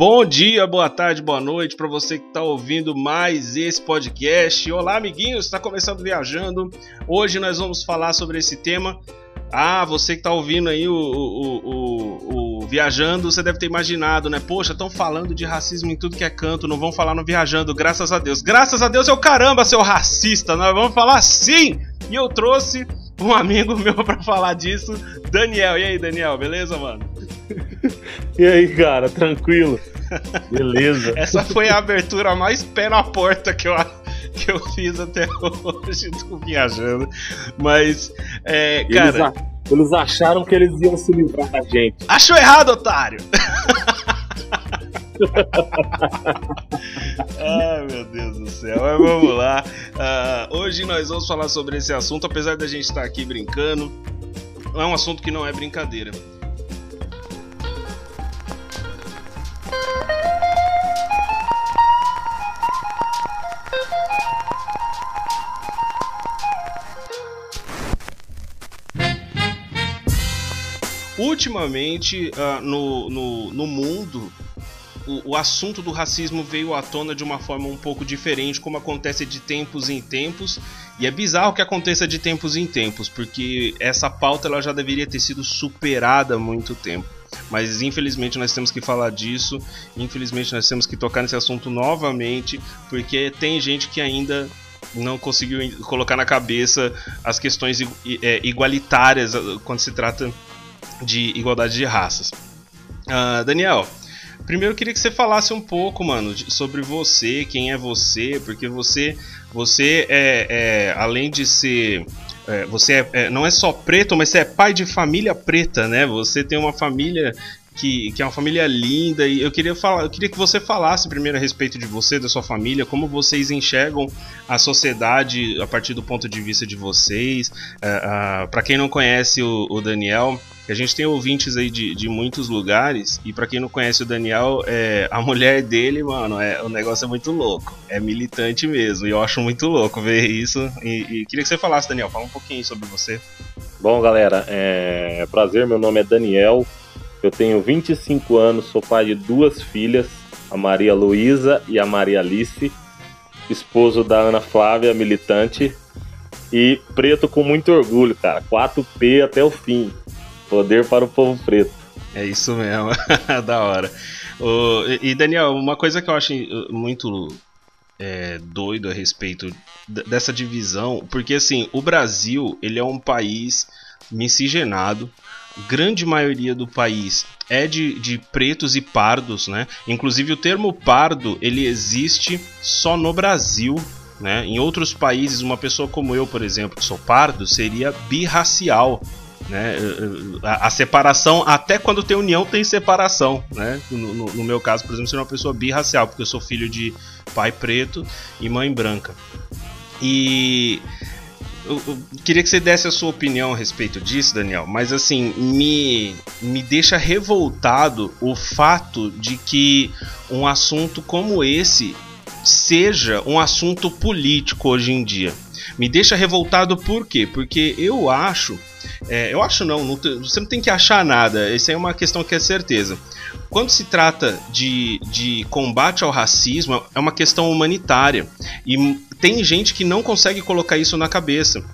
Bom dia, boa tarde, boa noite para você que está ouvindo mais esse podcast. Olá, amiguinhos, está começando viajando. Hoje nós vamos falar sobre esse tema. Ah, você que está ouvindo aí o, o, o, o, Viajando, você deve ter imaginado, né? Poxa, estão falando de racismo em tudo que é canto, não vão falar no Viajando, graças a Deus. Graças a Deus é o caramba, seu racista, nós vamos falar sim! E eu trouxe um amigo meu para falar disso, Daniel. E aí, Daniel, beleza, mano? e aí, cara, tranquilo? Beleza. Essa foi a abertura mais pé na porta que eu, que eu fiz até hoje do Viajando. Mas, é, cara. Eles, eles acharam que eles iam se livrar da gente. Achou errado, otário! Ai meu Deus do céu, mas vamos lá. Uh, hoje nós vamos falar sobre esse assunto, apesar da gente estar aqui brincando. É um assunto que não é brincadeira. Ultimamente, uh, no, no, no mundo, o, assunto do racismo veio à tona de uma forma um pouco diferente, como acontece de tempos em tempos. E é bizarro que aconteça de tempos em tempos, porque essa pauta ela já deveria ter sido superada há muito tempo. Mas infelizmente nós temos que falar disso, infelizmente nós temos que tocar nesse assunto novamente, porque tem gente que ainda não conseguiu colocar na cabeça as questões é, igualitárias quando se trata de igualdade de raças. Uh, Daniel, primeiro eu queria que você falasse um pouco, mano, sobre você, quem é você, porque você, você é, é além de ser é, você é, é, não é só preto, mas você é pai de família preta, né? Você tem uma família que, que é uma família linda e eu queria falar, eu queria que você falasse primeiro a respeito de você, da sua família, como vocês enxergam a sociedade a partir do ponto de vista de vocês. Uh, uh, para quem não conhece o, o Daniel, a gente tem ouvintes aí de, de muitos lugares, e para quem não conhece o Daniel, é, a mulher dele, mano, é, o negócio é muito louco. É militante mesmo, e eu acho muito louco ver isso. E, e queria que você falasse, Daniel, fala um pouquinho sobre você. Bom, galera, é prazer, meu nome é Daniel, eu tenho 25 anos, sou pai de duas filhas, a Maria Luísa e a Maria Alice, esposo da Ana Flávia, militante, e preto com muito orgulho, cara. 4P até o fim. Poder para o povo preto. É isso mesmo, da hora. E Daniel, uma coisa que eu acho muito é, doido a respeito dessa divisão, porque assim, o Brasil ele é um país miscigenado, grande maioria do país é de, de pretos e pardos, né? Inclusive o termo pardo ele existe só no Brasil, né? Em outros países, uma pessoa como eu, por exemplo, que sou pardo, seria birracial. Né? A, a, separação, até quando tem união, tem separação. Né? No, no, no, meu caso, por exemplo, ser uma pessoa birracial, porque eu sou filho de pai preto e mãe branca. E eu, queria que você desse a sua opinião a respeito disso, Daniel, mas assim, me, me deixa revoltado o fato de que um assunto como esse seja um assunto político hoje em dia. Me deixa revoltado por quê? Porque eu acho é, eu acho não, não, você não tem que achar nada, isso é uma questão que é certeza. Quando se trata de, de combate ao racismo, é uma questão humanitária. E tem gente que não consegue colocar isso na cabeça.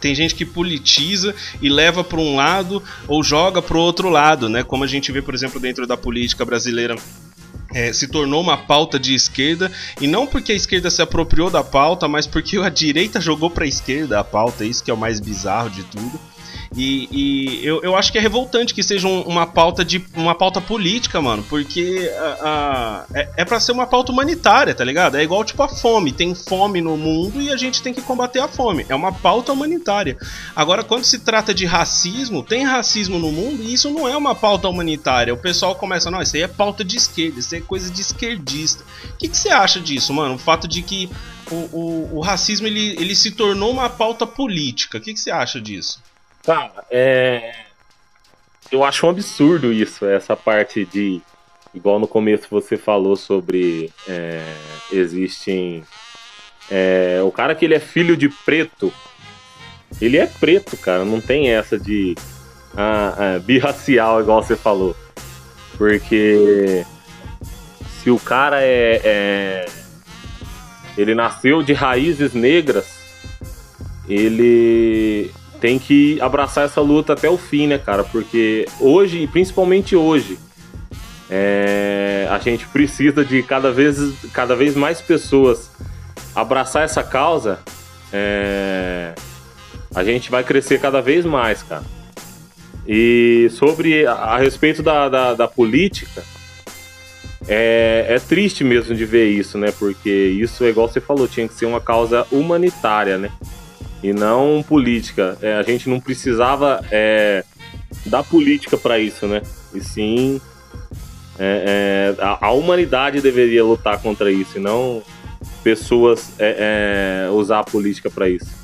Tem gente que politiza e leva para um lado ou joga para o outro lado, né? Como a gente vê, por exemplo, dentro da política brasileira é, se tornou uma pauta de esquerda e não porque a esquerda se apropriou da pauta, mas porque a direita jogou para a esquerda a pauta, isso que é o mais bizarro de tudo. E, e eu, eu acho que é revoltante que seja um, uma pauta de uma pauta política, mano, porque é, é para ser uma pauta humanitária, tá ligado? É igual tipo a fome, tem fome no mundo e a gente tem que combater a fome. É uma pauta humanitária. Agora, quando se trata de racismo, tem racismo no mundo e isso não é uma pauta humanitária. O pessoal começa, não, isso aí é pauta de esquerda, isso aí é coisa de esquerdista. O que, que você acha disso, mano? O fato de que o, o, o racismo ele, ele se tornou uma pauta política. O que, que você acha disso? Cara, é. Eu acho um absurdo isso, essa parte de. Igual no começo você falou sobre. É, existem. É, o cara que ele é filho de preto. Ele é preto, cara. Não tem essa de. Ah, ah, birracial, igual você falou. Porque. se o cara é, é ele nasceu de raízes negras, ele tem que abraçar essa luta até o fim, né, cara? Porque hoje, principalmente hoje, é, a gente precisa de cada vez, cada vez mais pessoas abraçar essa causa. É, a gente vai crescer cada vez mais, cara. E sobre a, a respeito da, da, da política, é, é, triste mesmo de ver isso, né? Porque isso, é igual você falou, tinha que ser uma causa humanitária, né? E não política. É, a gente não precisava é, da política para isso, né? E sim, é, é, a, a, humanidade deveria lutar contra isso, e não pessoas é, usar a política para isso.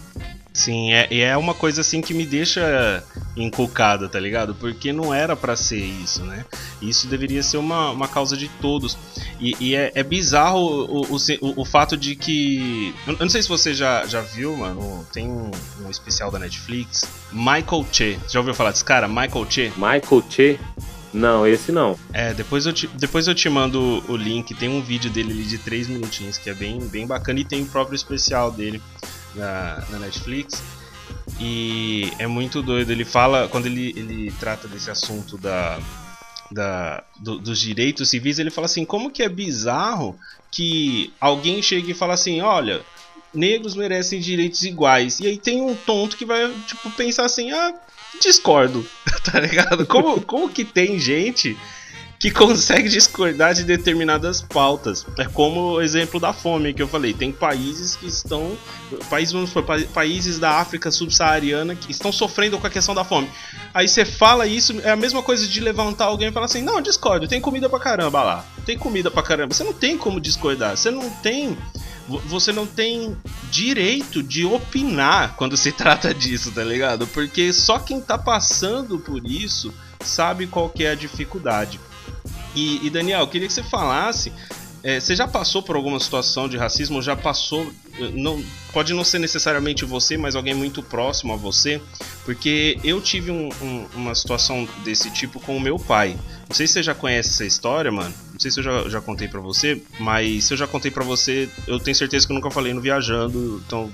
Sim, é, e é uma coisa assim que me deixa inculcada, tá ligado? Porque não era para ser isso, né? Isso deveria ser uma, uma causa de todos. E, e é, é, bizarro o, o, o, o, fato de que. Eu não sei se você já, já viu, mano. Tem um, um especial da Netflix. Michael Che. Já ouviu falar desse cara? Michael Che? Michael Che? Não, esse não. É, depois eu te, depois eu te mando o link. Tem um vídeo dele ali de 3 minutinhos que é bem, bem bacana. E tem o próprio especial dele na, Netflix. E é muito doido. Ele fala, quando ele, ele trata desse assunto da, da, do, dos direitos civis, ele fala assim: como que é bizarro que alguém chegue e fala assim: olha, negros merecem direitos iguais. E aí tem um tonto que vai tipo, pensar assim: ah, discordo, tá ligado? Como, como que tem gente que consegue discordar de determinadas pautas. É como o exemplo da fome que eu falei. Tem países que estão. Países, vamos supor, países da África subsaariana que estão sofrendo com a questão da fome. Aí você fala isso, é a mesma coisa de levantar alguém e falar assim: não, discordo, tem comida pra caramba lá. Tem comida pra caramba. Você não tem como discordar. Você não tem. Você não tem direito de opinar quando se trata disso, tá ligado? Porque só quem tá passando por isso sabe qual que é a dificuldade. E, e Daniel, queria que você falasse. É, você já passou por alguma situação de racismo? Já passou? Não, pode não ser necessariamente você, mas alguém muito próximo a você, porque eu tive um, um, uma situação desse tipo com o meu pai. Não sei se você já conhece essa história, mano. Não sei se eu já, já contei para você, mas se eu já contei para você, eu tenho certeza que eu nunca falei no Viajando, então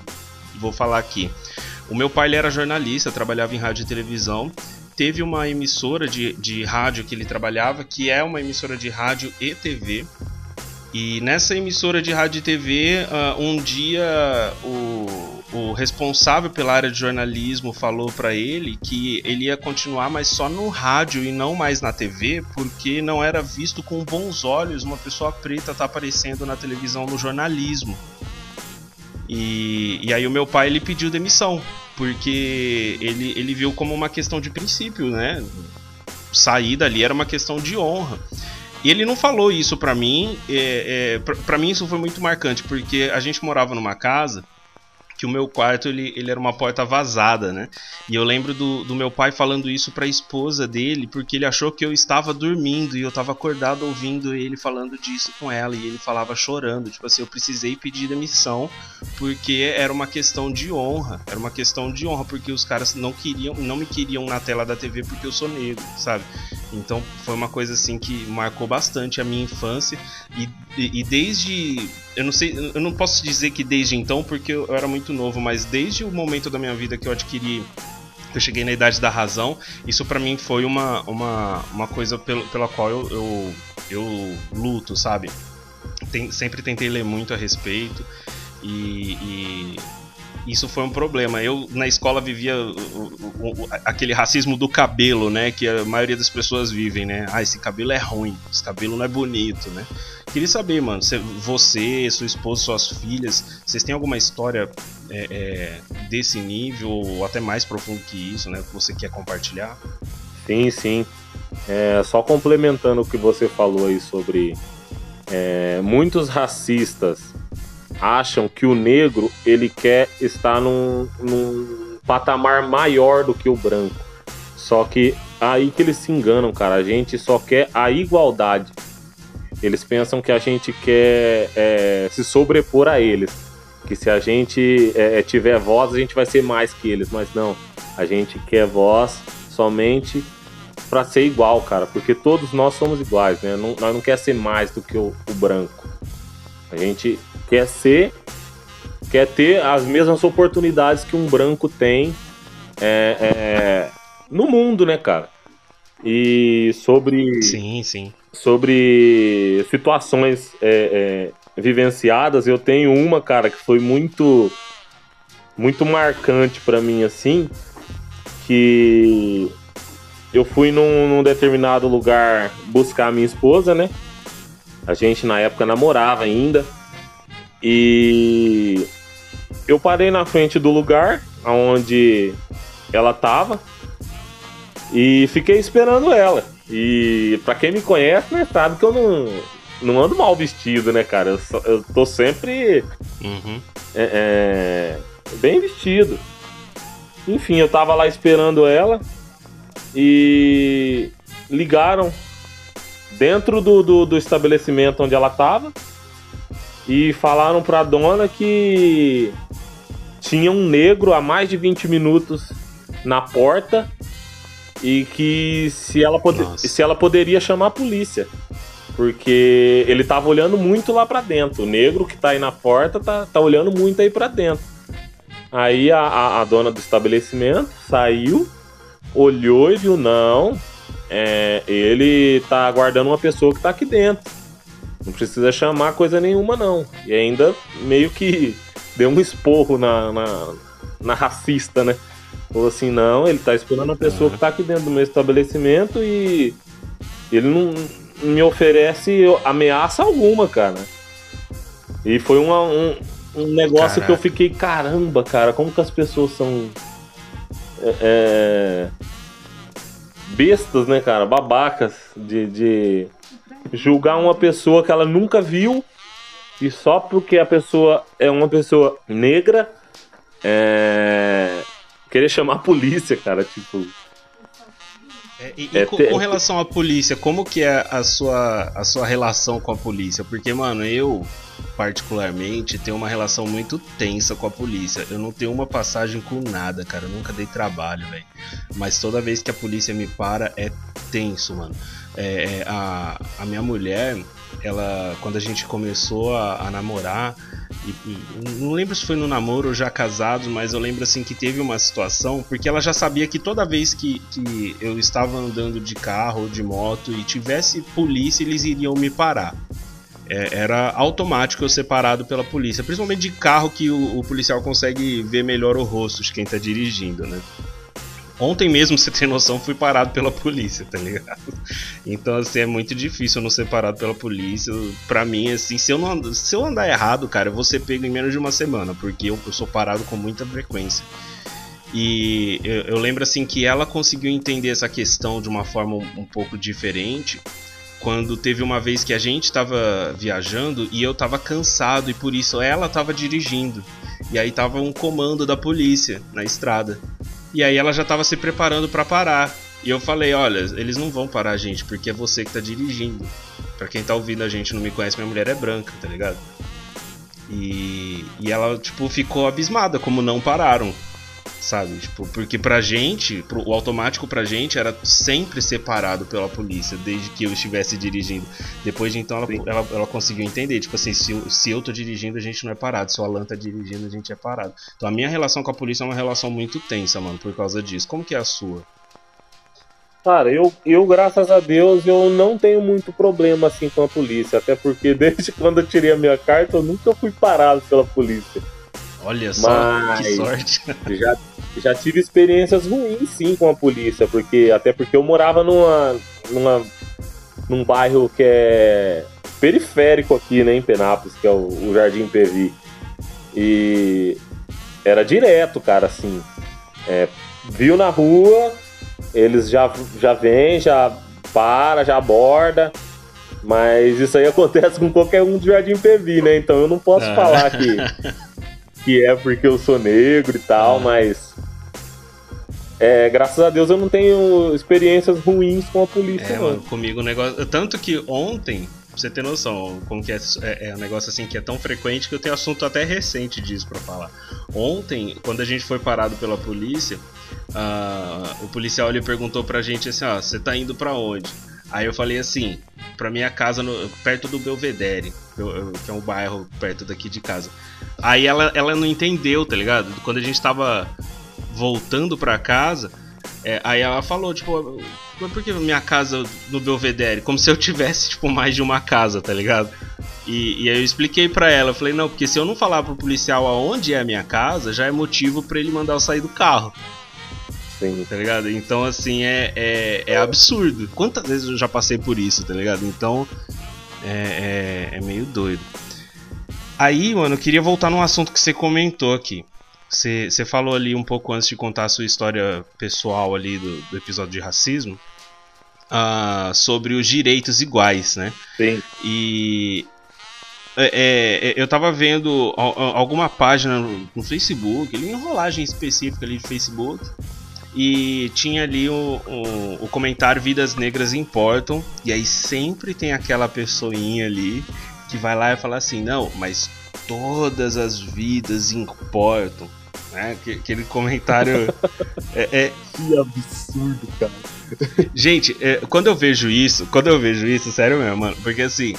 vou falar aqui. O meu pai ele era jornalista, trabalhava em rádio e televisão teve uma emissora de, de rádio que ele trabalhava, que é uma emissora de rádio e TV. E nessa emissora de rádio e TV, uh, um dia o, o responsável pela área de jornalismo falou para ele que ele ia continuar, mas só no rádio e não mais na TV, porque não era visto com bons olhos uma pessoa preta estar tá aparecendo na televisão no jornalismo. E, e aí o meu pai ele pediu demissão, porque ele, ele viu como uma questão de princípio, né? Sair dali era uma questão de honra. E ele não falou isso pra mim, é, é, pra, mim isso foi muito marcante, porque a gente morava numa casa que o meu quarto ele, ele era uma porta vazada, né? E eu lembro do, do meu pai falando isso para a esposa dele, porque ele achou que eu estava dormindo e eu estava acordado ouvindo ele falando disso com ela e ele falava chorando, tipo assim, eu precisei pedir demissão porque era uma questão de honra, era uma questão de honra porque os caras não queriam, não me queriam na tela da TV porque eu sou negro, sabe? Então foi uma coisa assim que marcou bastante a minha infância e, e, e desde eu não sei, eu não posso dizer que desde então, porque eu era muito novo, mas desde o momento da minha vida que eu adquiri eu cheguei na idade da razão, isso para mim foi uma, uma, uma coisa pelo, pela qual eu, eu, eu luto, sabe? Tem, sempre tentei ler muito a respeito e, e isso foi um problema. Eu na escola vivia o, o, o, aquele racismo do cabelo, né? Que a maioria das pessoas vivem, né? Ah, esse cabelo é ruim, esse cabelo não é bonito, né? Queria saber, mano, você, sua esposa, suas filhas, vocês têm alguma história é, é, desse nível ou até mais profundo que isso, né? Que você quer compartilhar? Sim, sim. É, só complementando o que você falou aí sobre é, muitos racistas acham que o negro ele quer estar num, num patamar maior do que o branco. Só que aí que eles se enganam, cara. A gente só quer a igualdade. Eles pensam que a gente quer é, se sobrepor a eles. Que se a gente é, é, tiver voz, a gente vai ser mais que eles. Mas não. A gente quer voz somente para ser igual, cara, porque todos nós somos iguais, né? Não, nós não quer ser mais do que o, o branco. A gente quer ser, quer ter as mesmas oportunidades que um branco tem é, é, no mundo, né, cara? E sobre. Sim, sim. Sobre situações é, é, vivenciadas, eu tenho uma, cara, que foi muito. Muito marcante para mim, assim. Que eu fui num, num, determinado lugar buscar a minha esposa, né? A gente na época namorava ainda. E eu parei na frente do lugar onde ela tava e fiquei esperando ela. E para quem me conhece, né, sabe que eu não, não ando mal vestido, né, cara? Eu, só, eu tô sempre uhum. é, é, bem vestido. Enfim, eu tava lá esperando ela e ligaram dentro do, do, do estabelecimento onde ela tava e falaram pra dona que tinha um negro há mais de 20 minutos na porta e que se ela, se ela poderia chamar a polícia. Porque ele tava olhando muito lá para dentro. O negro que tá aí na porta tá, tá olhando muito aí para dentro. Aí a, a, a, dona do estabelecimento saiu, olhou e viu, não, é, ele tá aguardando uma pessoa que tá aqui dentro. Não precisa chamar coisa nenhuma, não. E ainda meio que deu um esporro na, na, na racista, né? Falou assim, não, ele tá esperando a pessoa que tá aqui dentro do meu estabelecimento e ele não me oferece ameaça alguma, cara. E foi uma, um, um negócio Caraca. que eu fiquei, caramba, cara, como que as pessoas são. É, é bestas, né, cara? Babacas de, de julgar uma pessoa que ela nunca viu e só porque a pessoa é uma pessoa negra é... querer chamar a polícia, cara, tipo. É, e, é, com, com, relação à polícia, como que é a sua, a sua relação com a polícia? Porque, mano, eu particularmente tenho uma relação muito tensa com a polícia. Eu não tenho uma passagem com nada, cara. Eu nunca dei trabalho, velho. Mas toda vez que a polícia me para é tenso, mano. É, é, a, a minha mulher, ela, quando a gente começou a, a namorar, e, não lembro se foi no namoro ou já casado, mas eu lembro assim que teve uma situação, porque ela já sabia que toda vez que, que eu estava andando de carro ou de moto e tivesse polícia, eles iriam me parar. É, era automático eu ser parado pela polícia, principalmente de carro que o, o policial consegue ver melhor o rosto de quem está dirigindo, né? Ontem mesmo, você tem noção, fui parado pela polícia, tá ligado? Então, assim, é muito difícil eu não ser parado pela polícia. Pra mim, assim, se eu, não, se eu andar errado, cara, eu vou ser pego em menos de uma semana, porque eu, eu sou parado com muita frequência. E eu, eu, lembro, assim, que ela conseguiu entender essa questão de uma forma um, um pouco diferente. Quando teve uma vez que a gente estava viajando e eu estava cansado e por isso ela estava dirigindo. E aí tava um comando da polícia na estrada. E aí ela já tava se preparando para parar. E eu falei, olha, eles não vão parar a gente, porque é você que tá dirigindo. Pra quem tá ouvindo a gente não me conhece, minha mulher é branca, tá ligado? E, e ela, tipo, ficou abismada como não pararam sabe? Tipo, porque pra gente, pro, o automático pra gente era sempre separado pela polícia, desde que eu estivesse dirigindo. Depois de então ela, ela, ela, conseguiu entender, tipo assim, se eu, se eu tô dirigindo, a gente não é parado, se o Alan tá dirigindo, a gente é parado. Então a minha relação com a polícia é uma relação muito tensa, mano, por causa disso. Como que é a sua? Cara, eu, eu, graças a Deus, eu não tenho muito problema assim com a polícia. Até porque desde quando eu tirei a minha carta, eu nunca fui parado pela polícia. Olha só, Mas que sorte. Já, já tive experiências ruins sim com a polícia, porque até porque eu morava numa, numa num bairro que é periférico aqui, né, em Penápolis, que é o, o Jardim PV. E era direto, cara, assim. É, viu na rua, eles já, já vêm, já para, já aborda. Mas isso aí acontece com qualquer um do Jardim PV, né? Então eu não posso ah. falar que que é porque eu sou negro e tal, ah. mas. É, graças a Deus eu não tenho experiências ruins com a polícia, é, Mano, comigo o negócio. Tanto que ontem Pra você ter noção, como que é, é, é, um negócio assim que é tão frequente que eu tenho assunto até recente disso para falar. Ontem, quando a gente foi parado pela polícia, uh, o policial ele perguntou pra gente assim, ó, você tá indo para onde? Aí eu falei assim, pra minha casa no, perto do Belvedere, que é um bairro perto daqui de casa. Aí ela, ela não entendeu, tá ligado? Quando a gente tava voltando pra casa, é, aí ela falou, tipo, mas por que minha casa no Belvedere? Como se eu tivesse, tipo, mais de uma casa, tá ligado? E, e aí eu expliquei para ela, eu falei, não, porque se eu não falar pro policial aonde é a minha casa, já é motivo para ele mandar eu sair do carro. Sim. Tá ligado? Então, assim, é, é, é, absurdo. Quantas vezes eu já passei por isso, tá ligado? Então, é, é, é meio doido. Aí, mano, eu queria voltar num assunto que você comentou aqui. Você, você falou ali um pouco antes de contar a sua história pessoal ali do, do episódio de racismo. Uh, sobre os direitos iguais, né? Sim. E é, é, é eu tava vendo alguma página no, Facebook, ali, enrolagem específica ali de Facebook, e tinha ali o, o, o, comentário Vidas Negras Importam, e aí sempre tem aquela pessoinha ali que vai lá e fala assim, não, mas todas as vidas importam. Né? Aquele comentário. é, é... Que absurdo, cara. Gente, é, quando eu vejo isso, quando eu vejo isso, sério mesmo, mano, porque assim,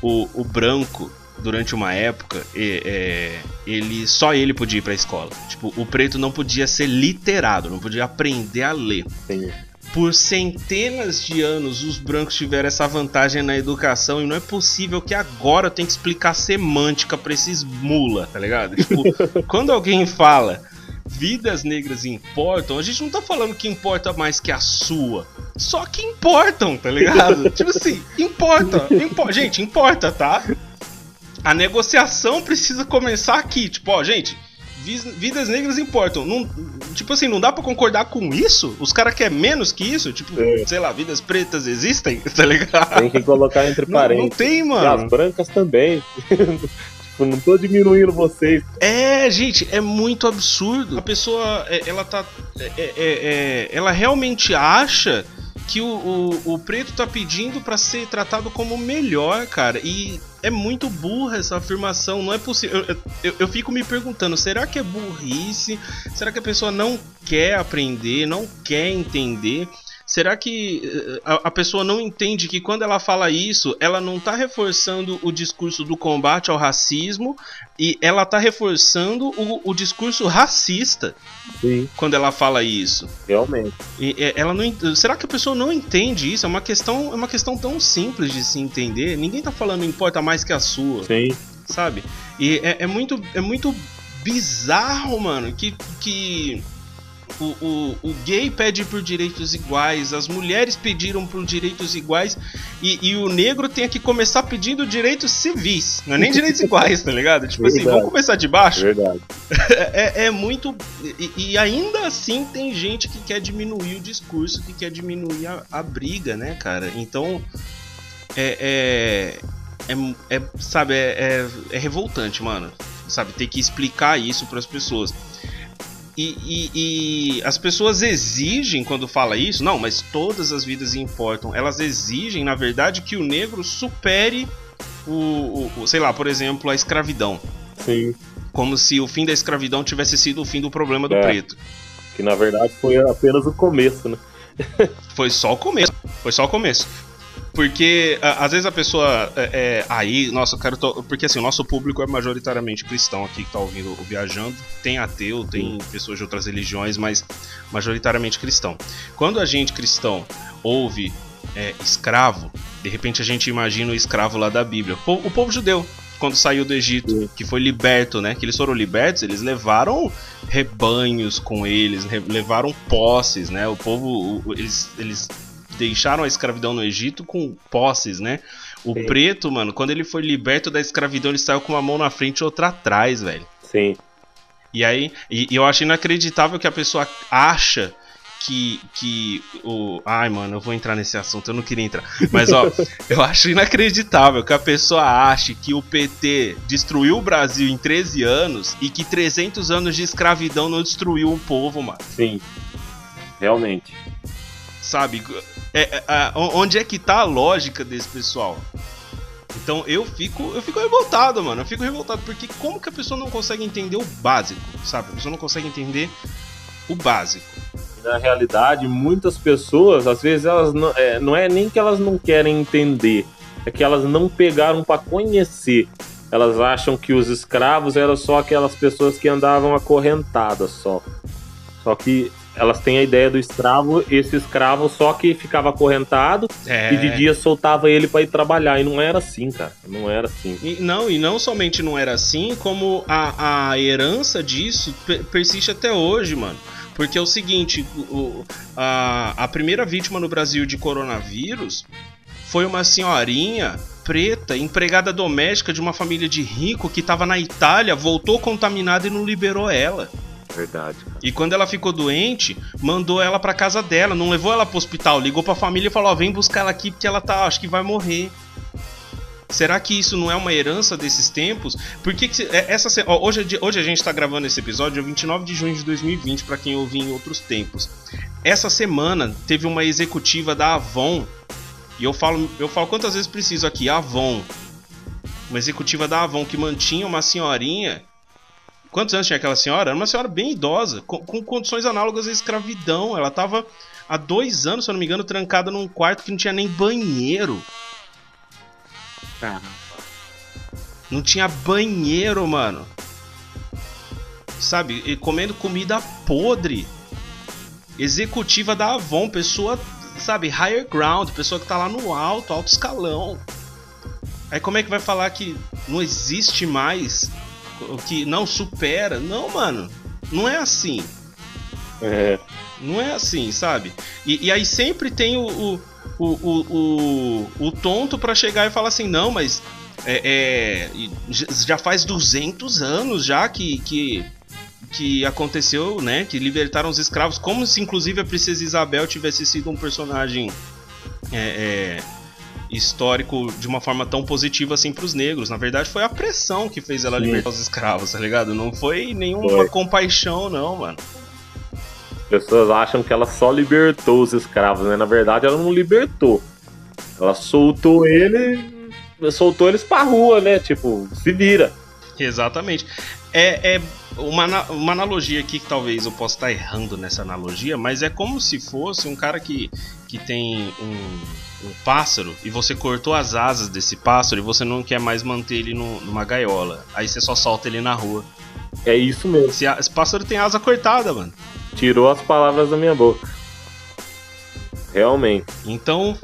o, o branco, durante uma época, é, ele só ele podia ir pra escola. Tipo, o preto não podia ser literado, não podia aprender a ler. Sim por centenas de anos os brancos tiveram essa vantagem na educação e não é possível que agora eu tenha que explicar semântica pra esses mula, tá ligado? Tipo, quando alguém fala vidas negras importam, a gente não tá falando que importa mais que a sua. Só que importam, tá ligado? tipo assim, importa, importa. Gente, importa, tá? A negociação precisa começar aqui. Tipo, ó, gente, vidas negras importam. Não, tipo assim, não dá para concordar com isso? Os caras querem menos que isso? Tipo, é. sei lá, vidas pretas existem, tá ligado? Tem que colocar entre parênteses. Não, não tem, mano. E as brancas também. tipo, não tô diminuindo vocês. É, gente, é muito absurdo. A pessoa, é, ela tá. É, é, é, ela realmente acha que o, o, o preto tá pedindo para ser tratado como melhor, cara. E é muito burra essa afirmação. Não é possível. Eu, eu, eu, fico me perguntando: será que é burrice? Será que a pessoa não quer aprender, não quer entender? Será que eh, a, a, pessoa não entende que quando ela fala isso, ela não está reforçando o discurso do combate ao racismo e ela está reforçando o, o, discurso racista Sim. quando ela fala isso? Realmente. E, ela não, será que a pessoa não entende isso? É uma questão, é uma questão tão simples de se entender. Ninguém está falando importa mais que a sua. Sim. Sabe? E é, é muito, é muito bizarro, mano, que, que o, o, o, gay pede por direitos iguais, as mulheres pediram por direitos iguais e, e, o negro tem que começar pedindo direitos civis, não é nem direitos iguais, tá ligado? Tipo assim, Verdade. assim, vamos começar de baixo? Verdade. É, é muito. E, e, ainda assim tem gente que quer diminuir o discurso, que quer diminuir a, a briga, né, cara? Então. É. é, é, é sabe, é, é, é revoltante, mano. Sabe, ter que explicar isso para as pessoas. E, e, e, as pessoas exigem, quando fala isso, não, mas todas as vidas importam. Elas exigem, na verdade, que o negro supere o, o, o sei lá, por exemplo, a escravidão. Sim. Como se o fim da escravidão tivesse sido o fim do problema do é, preto. Que na verdade foi apenas o começo, né? foi só o começo. Foi só o começo. Porque às vezes a pessoa. É, é, aí, nossa, eu quero. To... Porque assim, o nosso público é majoritariamente cristão aqui que tá ouvindo o Viajando. Tem ateu, tem pessoas de outras religiões, mas majoritariamente cristão. Quando a gente cristão ouve é, escravo, de repente a gente imagina o escravo lá da Bíblia. O, povo judeu, quando saiu do Egito, que foi liberto, né? Que eles foram libertos, eles levaram rebanhos com eles, levaram posses, né? O povo, eles, eles deixaram a escravidão no Egito com posses, né? O Sim. preto, mano, quando ele foi liberto da escravidão, ele saiu com uma mão na frente e outra atrás, velho. Sim. E aí, e, e eu acho inacreditável que a pessoa acha que, que o. Ai, mano, eu vou entrar nesse assunto, eu não queria entrar. Mas, ó, eu acho inacreditável que a pessoa ache que o PT destruiu o Brasil em 13 anos e que 300 anos de escravidão não destruiu um povo, mano. Sim, realmente. Sabe? É, é, onde é que tá a lógica desse pessoal? Então eu fico, eu fico revoltado, mano. Eu fico revoltado porque como que a pessoa não consegue entender o básico, sabe? A pessoa não consegue entender o básico. Na realidade, muitas pessoas, às vezes, elas não é, não é nem que elas não querem entender, é que elas não pegaram para conhecer. Elas acham que os escravos eram só aquelas pessoas que andavam acorrentadas só. Só que elas têm a ideia do escravo, esse escravo só que ficava acorrentado É. e de dia soltava ele para ir trabalhar. E não era assim, cara. Não era assim. E, não, e não somente não era assim, como a, a herança disso per- persiste até hoje, mano. Porque é o seguinte, o- a, a primeira vítima no Brasil de coronavírus foi uma senhorinha preta, empregada doméstica de uma família de rico que tava na Itália, voltou contaminada e não liberou ela. Verdade. E quando ela ficou doente, mandou ela pra casa dela, não levou ela pro hospital, ligou pra família e falou: ó, vem buscar ela aqui porque ela tá, acho que vai morrer. Será que isso não é uma herança desses tempos? Por que, que é- essa ó, hoje, é hoje a gente tá gravando esse episódio, é 29 de junho de 2020, pra quem ouviu em outros tempos. Essa semana teve uma executiva da Avon, e eu falo, eu falo quantas vezes preciso aqui, Avon. Uma executiva da Avon que mantinha uma senhorinha Quantos anos tinha aquela senhora? Era uma senhora bem idosa, com, com condições análogas à escravidão. Ela tava há dois anos, se eu não me engano, trancada num quarto que não tinha nem banheiro. Não tinha banheiro, mano. Sabe? E comendo comida podre. Executiva da Avon, pessoa, sabe, higher ground, pessoa que tá lá no alto, alto escalão. Aí como é que vai falar que não existe mais que não supera. Não, mano. Não é assim. É, Não é assim, sabe? E, e aí sempre tem o, o, o, o, o, tonto pra chegar e falar assim, não, mas é, é, já faz 200 anos já que, que, que aconteceu, né? Que libertaram os escravos, como se inclusive a Princesa Isabel tivesse sido um personagem é, é, histórico de uma forma tão positiva assim pros negros. Na verdade, foi a pressão que fez ela Sim. libertar os escravos, tá ligado? Não foi nenhuma Foi. compaixão, não, mano. as pessoas acham que ela só libertou os escravos, né? Na verdade, ela não libertou. Ela soltou ele. Soltou eles pra rua, né? Tipo, se vira. Exatamente. É, é uma, uma analogia aqui que talvez eu possa estar errando nessa analogia, mas é como se fosse um cara que, que tem um, um pássaro e você cortou as asas desse pássaro e você não quer mais manter ele no- numa gaiola. Aí você só solta ele na rua. É isso mesmo. Esse, esse pássaro tem asa cortada, mano. Tirou as palavras da minha boca. Realmente. Então,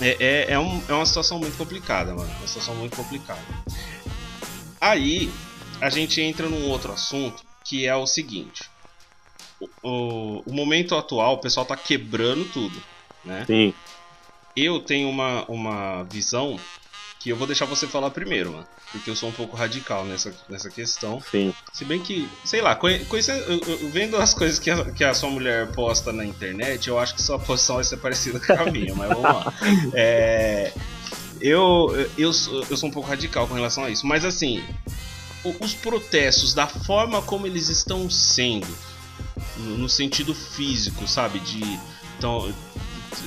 é, é, é, um- é uma situação muito complicada, mano. Uma situação muito complicada. Aí, a gente entra num outro assunto, que é o seguinte. O, o- o momento atual, o pessoal tá quebrando tudo, né? Sim. Eu tenho uma, uma visão que eu vou deixar você falar primeiro, mano. Porque eu sou um pouco radical nessa, nessa questão. Sim. Se bem que, sei lá, conhecendo, vendo as coisas que a, que a sua mulher posta na internet, eu acho que sua posição vai ser parecida com a minha, mas vamos lá. É, eu, eu, sou- eu sou um pouco radical com relação a isso, mas assim, os protestos, da forma como eles estão sendo, no, sentido físico, sabe? De tão,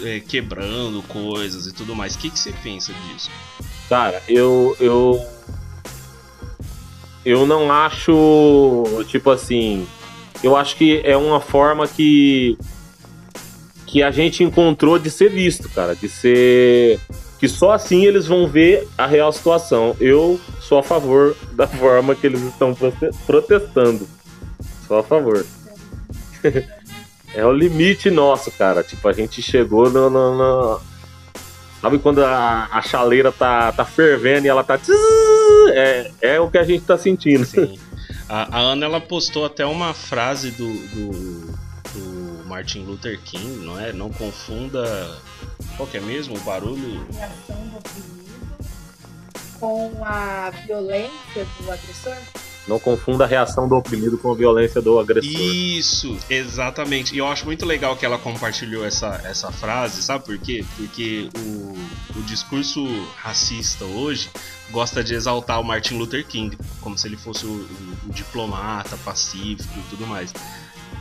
é, quebrando coisas e tudo mais, o que, que você pensa disso? Cara, eu. Eu. Eu não acho. Tipo assim. Eu acho que é uma forma que. Que a gente encontrou de ser visto, cara. De ser. Que só assim eles vão ver a real situação. Eu sou a favor da forma que eles estão prote- protestando. Sou a favor. é o limite nosso, cara. Tipo, a gente chegou no. no- no- Sabe quando a, a chaleira tá, tá fervendo e ela tá. É, é o que a gente tá sentindo. Sim. A, a Ana ela postou até uma frase do, do, do Martin Luther King, não é? Não confunda. Qual que é mesmo? O barulho. reação do oprimido com a violência do agressor? Não confunda a reação do oprimido com a violência do agressor. Isso, exatamente. E eu acho muito legal que ela compartilhou essa, essa frase, sabe por quê? Porque o, o discurso racista hoje gosta de exaltar o Martin Luther King, como se ele fosse o, o- o diplomata pacífico e tudo mais.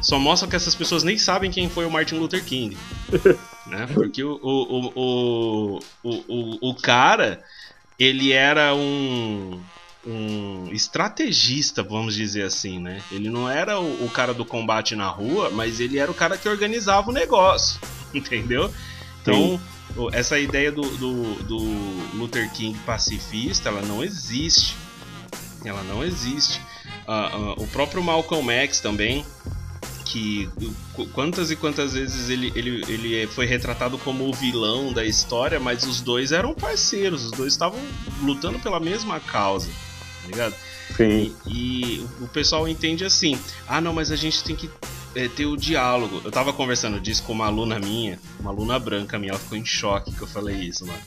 Só mostra que essas pessoas nem sabem quem foi o Martin Luther King. né? Porque o, o, o, o, o, o, o cara ele era um, um estrategista, vamos dizer assim, né? Ele não era o, o, cara do combate na rua, mas ele era o cara que organizava o negócio, entendeu? Então, Sim. essa ideia do, do, do, Luther King pacifista, ela não existe. Ela não existe. Uh, uh, o próprio Malcolm X também, que quantas e quantas vezes ele, ele, ele foi retratado como o vilão da história, mas os dois eram parceiros, os dois estavam lutando pela mesma causa, tá ligado? Sim. E, e o pessoal entende assim: ah, não, mas a gente tem que é, ter o diálogo. Eu tava conversando disso com uma aluna minha, uma aluna branca minha, ela ficou em choque que eu falei isso, mano.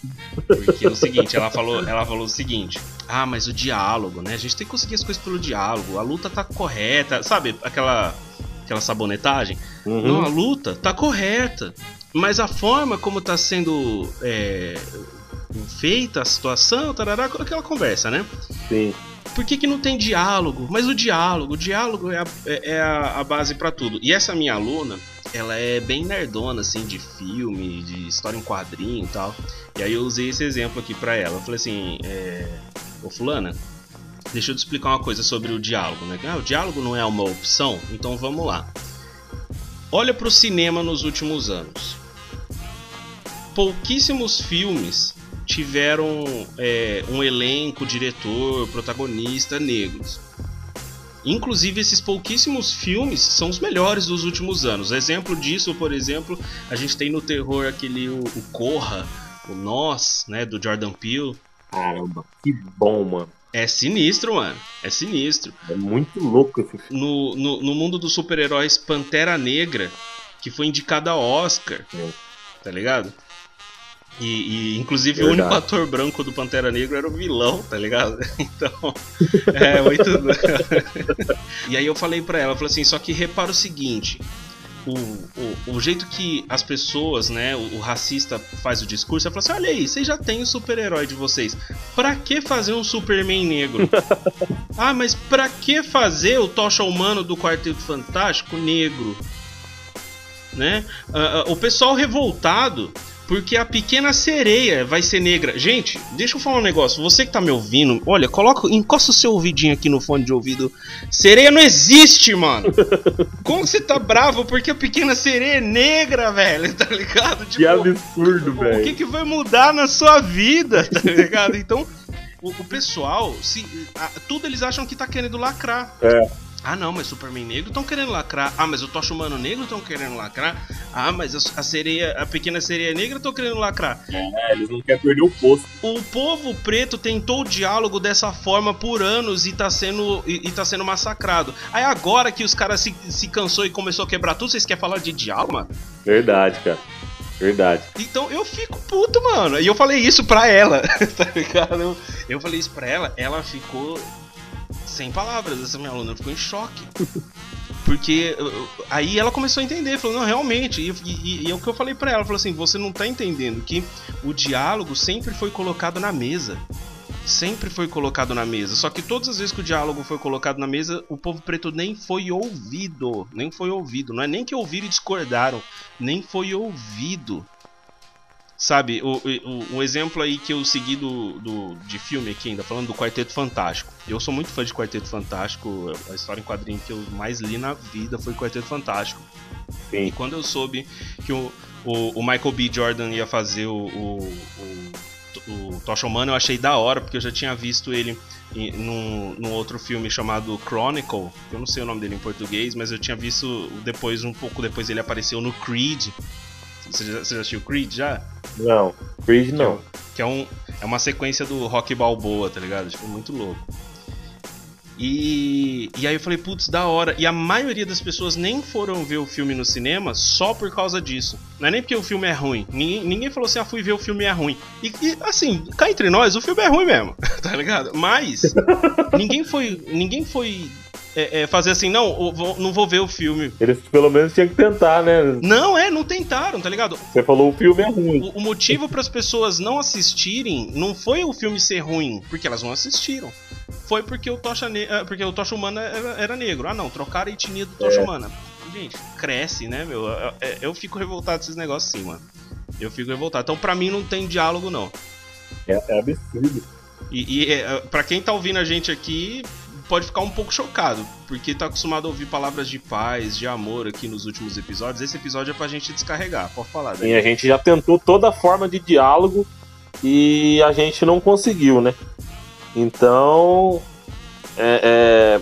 Porque é o seguinte, ela falou, ela falou o seguinte: "Ah, mas o diálogo, né? A gente tem que conseguir as coisas pelo diálogo. A luta tá correta, sabe? Aquela aquela sabonetagem. Uhum. Não, a luta tá correta, mas a forma como tá sendo é, feita a situação, tarará, aquela conversa, né? Sim. Por que, que não tem diálogo? Mas o diálogo, o diálogo é a, é, é a, a base para tudo. E essa minha aluna, ela é bem nerdona, assim, de filme, de história em quadrinho e tal. E aí eu usei esse exemplo aqui pra ela. Eu falei assim, é... Ô fulana, deixa eu te explicar uma coisa sobre o diálogo, né? Ah, o diálogo não é uma opção? Então vamos lá. Olha pro cinema nos últimos anos. Pouquíssimos filmes tiveram é, um elenco, diretor, protagonista negros. Inclusive, esses pouquíssimos filmes são os melhores dos últimos anos. Exemplo disso, por exemplo, a gente tem no terror aquele o, o Corra, o Nós, né, do Jordan Peele. Caramba, que bom, mano. É sinistro, mano. É sinistro. É muito louco esse filme. No, no, no mundo dos super-heróis, Pantera Negra, que foi indicada a Oscar. É. Tá ligado? E, e inclusive Verdade. o único ator branco do Pantera Negra era o vilão, tá ligado? Então, é muito. e aí eu falei pra ela, eu falei assim, só que repara o seguinte. O, o, o jeito que as pessoas, né, o, o racista faz o discurso, ela fala assim: olha aí, vocês já têm o super-herói de vocês. Pra que fazer um Superman negro? ah, mas pra que fazer o Tocha Humano do Quarteto Fantástico negro? Né? Uh, uh, o pessoal revoltado porque a pequena sereia vai ser negra. Gente, deixa eu falar um negócio. Você que tá me ouvindo, olha, coloca, encosta o seu ouvidinho aqui no fone de ouvido. Sereia não existe, mano. Como você tá bravo porque a pequena sereia é negra, velho? Tá ligado? Tipo, que absurdo, velho. O que, que vai mudar na sua vida, tá ligado? Então, o, o pessoal, se, a, tudo eles acham que tá querendo lacrar. É. Ah, não, mas Superman negro estão querendo lacrar. Ah, mas o Tocha Humano negro estão querendo lacrar. Ah, mas a, sereia, a pequena sereia negra estão querendo lacrar. É, eles não querem perder o posto. O povo preto tentou o diálogo dessa forma por anos e tá sendo, e, e tá sendo massacrado. Aí agora que os caras se, se cansou e começou a quebrar tudo, vocês querem falar de diálogo, mano? Verdade, cara. Verdade. Então eu fico puto, mano. E eu falei isso pra ela, tá ligado? Eu, eu falei isso pra ela, ela ficou sem palavras, essa minha aluna ficou em choque. Porque aí ela começou a entender, falou, não, realmente, e, e, e é o que eu falei para ela, falou assim, você não tá entendendo que o diálogo sempre foi colocado na mesa. Sempre foi colocado na mesa. Só que todas as vezes que o diálogo foi colocado na mesa, o povo preto nem foi ouvido. Nem foi ouvido. Não é nem que ouviram e discordaram. Nem foi ouvido. Sabe, o, o, um exemplo aí que eu segui do, do, de filme aqui ainda, falando do Quarteto Fantástico. Eu sou muito fã de Quarteto Fantástico, a história em quadrinho que eu mais li na vida foi Quarteto Fantástico. Sim. E quando eu soube que o, o, o Michael B. Jordan ia fazer o, o, o, o Tocha Humana, eu achei da hora, porque eu já tinha visto ele num, num outro filme chamado Chronicle, eu não sei o nome dele em português, mas eu tinha visto depois, um pouco depois ele apareceu no Creed, você já, você já assistiu Creed já? Não, Creed não. Que é, um, é uma sequência do Rock Balboa, tá ligado? Tipo, muito louco. E, e aí eu falei, putz, da hora. E a maioria das pessoas nem foram ver o filme no cinema só por causa disso. Não é nem porque o filme é ruim. Ninguém, ninguém falou assim, ah, fui ver o filme é ruim. E, e assim, cá entre nós, o filme é ruim mesmo, tá ligado? Mas ninguém foi. Ninguém foi é, é, fazer assim, não, vou, não vou ver o filme. Eles pelo menos tinham que tentar, né? Não, é, não tentaram, tá ligado? Você falou o filme é ruim. O, o motivo para as pessoas não assistirem não foi o filme ser ruim, porque elas não assistiram. Foi porque o Tocha, ne é, porque o Tocha Humana era, negro. Ah, não, trocaram a etnia do Tocha é. Humana. Gente, cresce, né, meu? Eu, eu fico revoltado desses negócios assim, mano. Eu fico revoltado. Então, pra mim, não tem diálogo, não. É, é absurdo. E, e é, para quem tá ouvindo a gente aqui, pode ficar um pouco chocado, porque tá acostumado a ouvir palavras de paz, de amor aqui nos últimos episódios. Esse episódio é pra gente descarregar, pode falar. Sim, a gente já tentou toda forma de diálogo e a gente não conseguiu, né? Então, é, é,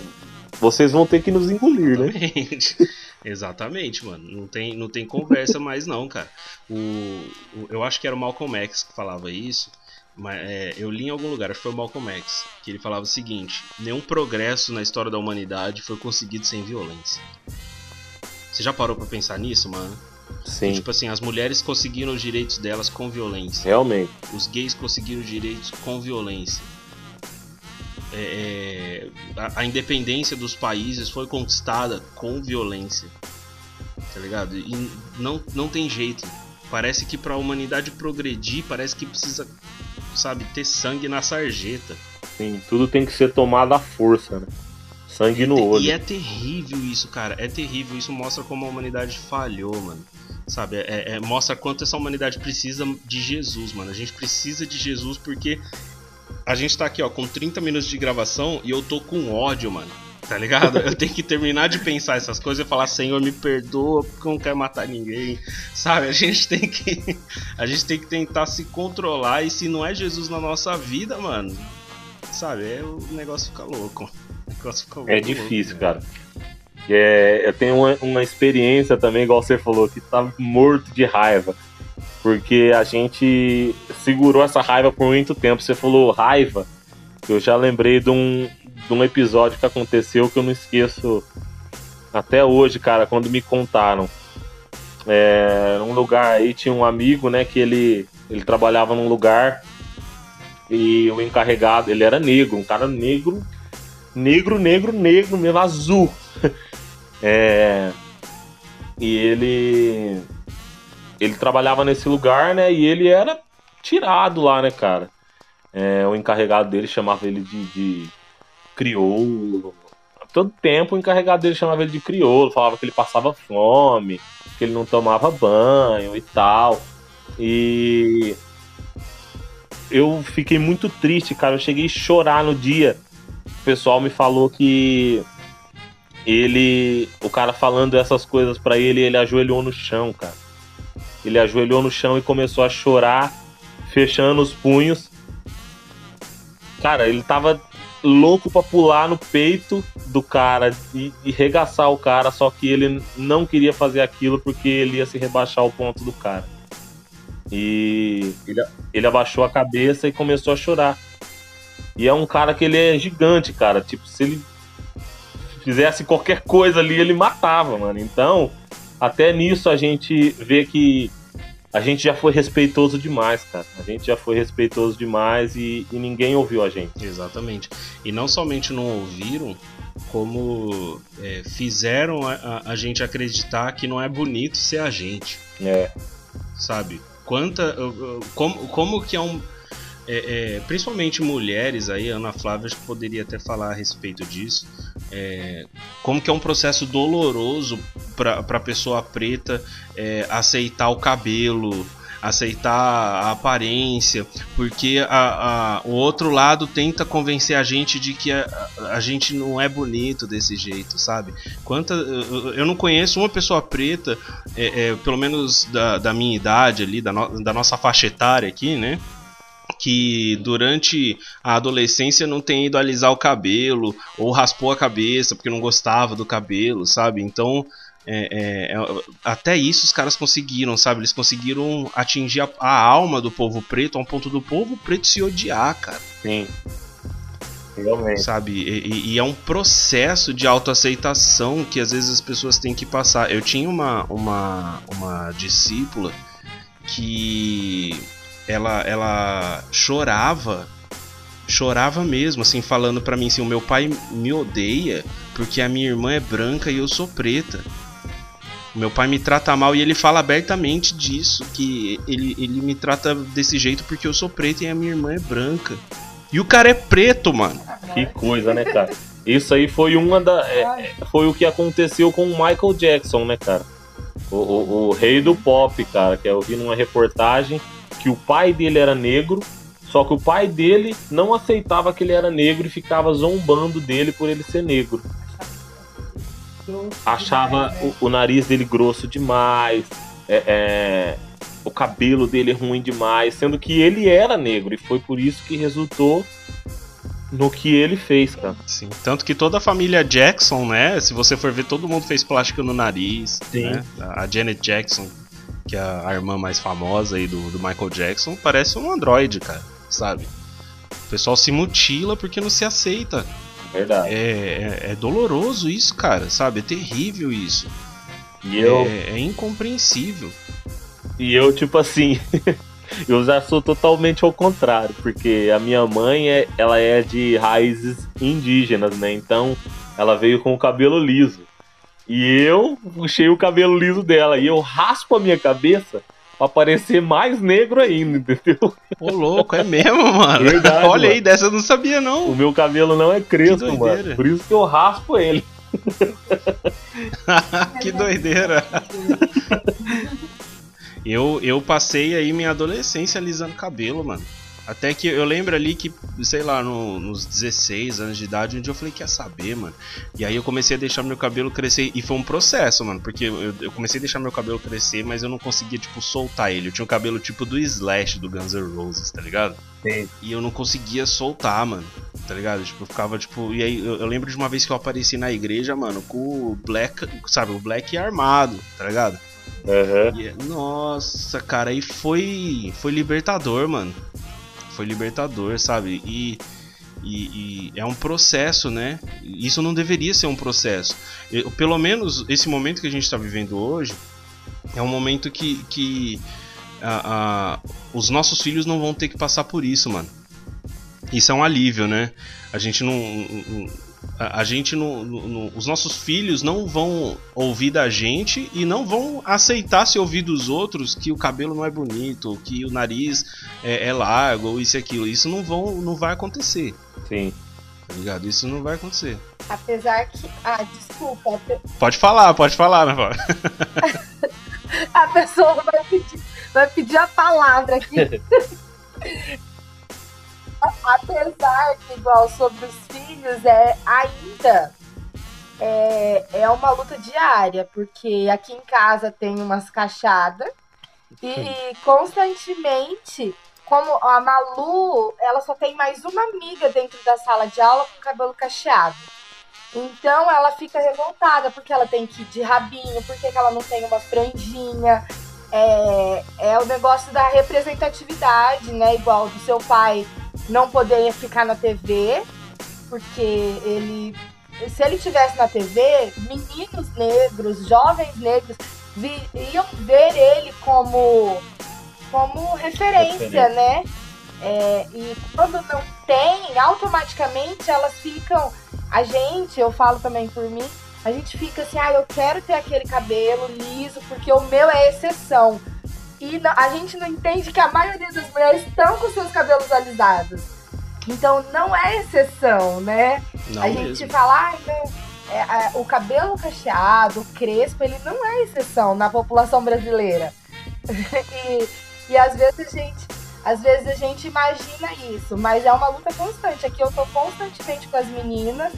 vocês vão ter que nos engolir, né? Exatamente, mano. Não tem, não tem conversa mais não, cara. O, o, eu acho que era o Malcolm X que falava isso. Mas, é, eu li em algum lugar, acho que foi o Malcolm X, que ele falava o seguinte: nenhum progresso na história da humanidade foi conseguido sem violência. Você já parou para pensar nisso, mano? Sim. Tipo assim, as mulheres conseguiram os direitos delas com violência. Realmente. Os gays conseguiram os direitos com violência. É, é, a, a, independência dos países foi conquistada com violência. Tá ligado? E não, não tem jeito. Parece que para a humanidade progredir, parece que precisa, sabe, ter sangue na sarjeta. Sim, tudo tem que ser tomado à força, né? Sangue no olho. E é terrível isso, cara. É terrível. Isso mostra como a humanidade falhou, mano. Sabe? É, é, mostra quanto essa humanidade precisa de Jesus, mano. A gente precisa de Jesus porque a gente tá aqui, ó, com 30 minutos de gravação e eu tô com ódio, mano. Tá ligado? Eu tenho que terminar de pensar essas coisas e falar, Senhor, me perdoa, porque eu não quero matar ninguém. Sabe? A gente tem que. A gente tem que tentar se controlar. E se não é Jesus na nossa vida, mano, sabe? É, o negócio fica louco. O negócio fica louco. É difícil, louco, cara. É, eu tenho uma, uma experiência também, igual você falou, que tá morto de raiva porque a gente segurou essa raiva por muito tempo. Você falou raiva, eu já lembrei de um, de um episódio que aconteceu que eu não esqueço até hoje, cara, quando me contaram. É, num lugar aí tinha um amigo, né, que ele, ele trabalhava num lugar e o encarregado, ele era negro, um cara negro, negro, negro, negro, mesmo azul. é, e ele ele trabalhava nesse lugar, né? E ele era tirado lá, né, cara? É, o encarregado dele chamava ele de, de crioulo. Todo tempo o encarregado dele chamava ele de crioulo, falava que ele passava fome, que ele não tomava banho e tal. E eu fiquei muito triste, cara. Eu cheguei a chorar no dia. O pessoal me falou que ele, o cara falando essas coisas para ele, ele ajoelhou no chão, cara. Ele ajoelhou no chão e começou a chorar, fechando os punhos. Cara, ele tava louco para pular no peito do cara e, e, regaçar o cara, só que ele não queria fazer aquilo porque ele ia se rebaixar o ponto do cara. E ele, ele abaixou a cabeça e começou a chorar. E é um cara que ele é gigante, cara. Tipo, se ele fizesse qualquer coisa ali, ele matava, mano. Então, até nisso a gente vê que a gente já foi respeitoso demais, cara. A gente já foi respeitoso demais e, e ninguém ouviu a gente. Exatamente. E não somente não ouviram, como é, fizeram a, a, gente acreditar que não é bonito ser a gente. É. Sabe? Quanta. Como, como que é um é, é, principalmente mulheres aí, Ana Flávia poderia até falar a respeito disso. É, como que é um processo doloroso para a pessoa preta é, aceitar o cabelo, aceitar a aparência, porque a, a, o outro lado tenta convencer a gente de que a, a gente não é bonito desse jeito, sabe? Quanta, eu não conheço uma pessoa preta, é, é, pelo menos da, da minha idade ali, da, no, da nossa faixa etária aqui, né? Que durante a adolescência não tem ido alisar o cabelo ou raspou a cabeça porque não gostava do cabelo, sabe? Então, é, é, é, até isso os caras conseguiram, sabe? Eles conseguiram atingir a, a, alma do povo preto a um ponto do povo preto se odiar, cara. Sim. Realmente. Sabe? E, e é um processo de autoaceitação que às vezes as pessoas têm que passar. Eu tinha uma, uma, uma discípula que ela, ela chorava, chorava mesmo, assim, falando para mim assim: o meu pai me odeia porque a minha irmã é branca e eu sou preta. Meu pai me trata mal e ele fala abertamente disso, que ele, ele me trata desse jeito porque eu sou preto e a minha irmã é branca. E o cara é preto, mano. Que coisa, né, cara? Isso aí foi uma da. É, é foi o que aconteceu com o Michael Jackson, né, cara? O, o, o, rei do pop, cara, que eu vi numa reportagem que o pai dele era negro, Só que o pai dele não aceitava que ele era negro e ficava zombando dele por ele ser negro. Achava o, o nariz dele grosso demais, é, é, o cabelo dele ruim demais, sendo que ele era negro e foi por isso que resultou no que ele fez, cara. Sim. Tanto que toda a família Jackson, né? Se você for ver, todo mundo fez plástica no nariz. Sim. né? A Janet Jackson, que é a irmã mais famosa aí do, do Michael Jackson, parece um androide, cara. Sabe? O pessoal se mutila porque não se aceita. Verdade. É, é, é doloroso isso, cara, sabe? É terrível isso. E eu, É, é incompreensível. E eu, tipo assim, eu já sou totalmente ao contrário, porque a minha mãe, é, ela é de raízes indígenas, né? Então, ela veio com o cabelo liso. E eu puxei o cabelo liso dela, e eu raspo a minha cabeça pra parecer mais negro ainda, entendeu? Ô, louco, é mesmo, mano. Verdade, Olha aí, mano. dessa eu não sabia, O não. meu cabelo não é crespo, mano. Por isso que eu raspo ele. que doideira. Eu, eu passei aí minha adolescência alisando cabelo, mano. Até que eu lembro ali que, sei lá, no- nos 16 anos de idade, um dia eu falei que ia saber, mano. E aí eu comecei a deixar meu cabelo crescer. E foi um processo, mano. Porque eu, eu comecei a deixar meu cabelo crescer, mas eu não conseguia, tipo, soltar ele. Eu tinha o cabelo tipo do Slash do Guns N' Roses, tá ligado? Sim. E eu não conseguia soltar, mano. Tá ligado? Tipo, eu ficava, tipo. E aí eu, eu lembro de uma vez que eu apareci na igreja, mano, com o Black. Sabe, o Black armado, tá ligado? Aham. E, nossa, cara, aí foi. Foi libertador, mano. Foi libertador, sabe? E, e, e é um processo, né? Isso não deveria ser um processo. Eu- pelo menos esse momento que a gente tá vivendo hoje é um momento que, que a- a- os nossos filhos não vão ter que passar por isso, mano. Isso é um alívio, né? A gente não. não- A, a gente não, Os nossos filhos não vão ouvir da gente e não vão aceitar se ouvir dos outros que o cabelo não é bonito, que o nariz é, é largo, ou isso e aquilo. Isso não, vão, não vai acontecer, Sim. tá ligado? Isso não vai acontecer. Apesar que. Ah, desculpa. Pode falar, pode falar, né, Val? A pessoa vai pedir, vai pedir a palavra aqui. Apesar que, igual sobre os filhos, é ainda é, é uma luta diária, porque aqui em casa tem umas cachadas e constantemente, como a Malu, ela só tem mais uma amiga dentro da sala de aula com cabelo cacheado. Então ela fica revoltada porque ela tem que ir de rabinho, porque que ela não tem uma franjinha. É, é o negócio da representatividade, né? Igual do seu pai não poder ficar na TV, porque ele. Se ele tivesse na TV, meninos negros, jovens negros, vi- iam ver ele como, como referência, Referência. né? É, e quando não tem, automaticamente elas ficam. A gente, eu falo também por mim, a gente fica assim, ah, eu quero ter aquele cabelo liso, porque o meu é exceção. E não- a gente não entende que a maioria das mulheres estão com seus cabelos alisados. Então não é exceção, né? Não a mesmo. gente fala, ai, não, é, é, o cabelo cacheado, crespo, ele não é exceção na população brasileira. e, e às vezes a gente. Às vezes a gente imagina isso, mas é uma luta constante. Aqui eu tô constantemente com as meninas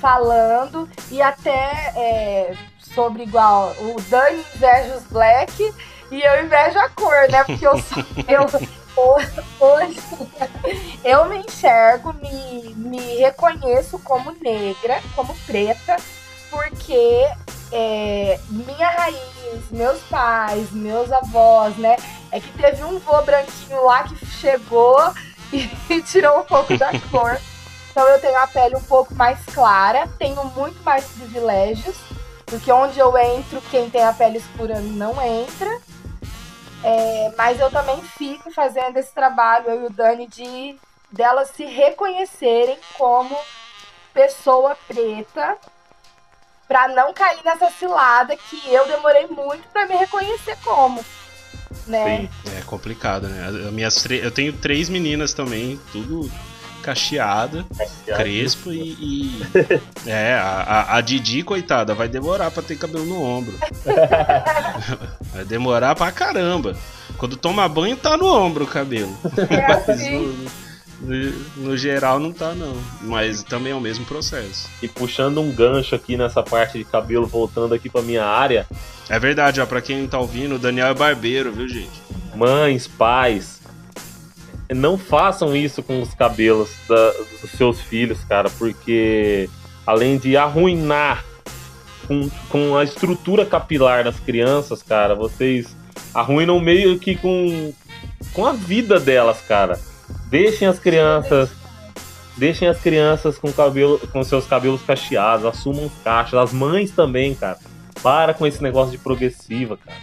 falando e até é, sobre igual o Dani inveja os black e eu invejo a cor, né? Porque eu sou eu ho- hoje eu me enxergo, me, me reconheço como negra, como preta, porque é, minha raiz, meus pais, meus avós, né? É que teve um vô branquinho lá que chegou e tirou um pouco da cor. Então eu tenho a pele um pouco mais clara, tenho muito mais privilégios, porque onde eu entro, quem tem a pele escura não entra. É, mas eu também fico fazendo esse trabalho, eu e o Dani, de delas se reconhecerem como pessoa preta, pra não cair nessa cilada que eu demorei muito pra me reconhecer como. Né? Sim. É complicado, né? As minhas Eu tenho três meninas também, tudo cacheada, crespo e. e- É, a, a, Didi, coitada, vai demorar pra ter cabelo no ombro. vai demorar pra caramba. Quando toma banho, tá no ombro o cabelo. É Mas assim. no, geral não tá, não. Mas também é o mesmo processo. E puxando um gancho aqui nessa parte de cabelo, voltando aqui pra minha área, É verdade, ó, pra quem não tá ouvindo, o Daniel é barbeiro, viu, gente? mães, pais, não façam isso com os cabelos da- dos seus filhos, cara, porque além de arruinar com, com a estrutura capilar das crianças, cara, vocês arruinam meio que com, com a vida delas, cara. Deixem as crianças. Deixem as crianças com cabelo, com seus cabelos cacheados, assumam cachos, as mães também, cara. Para com esse negócio de progressiva, cara.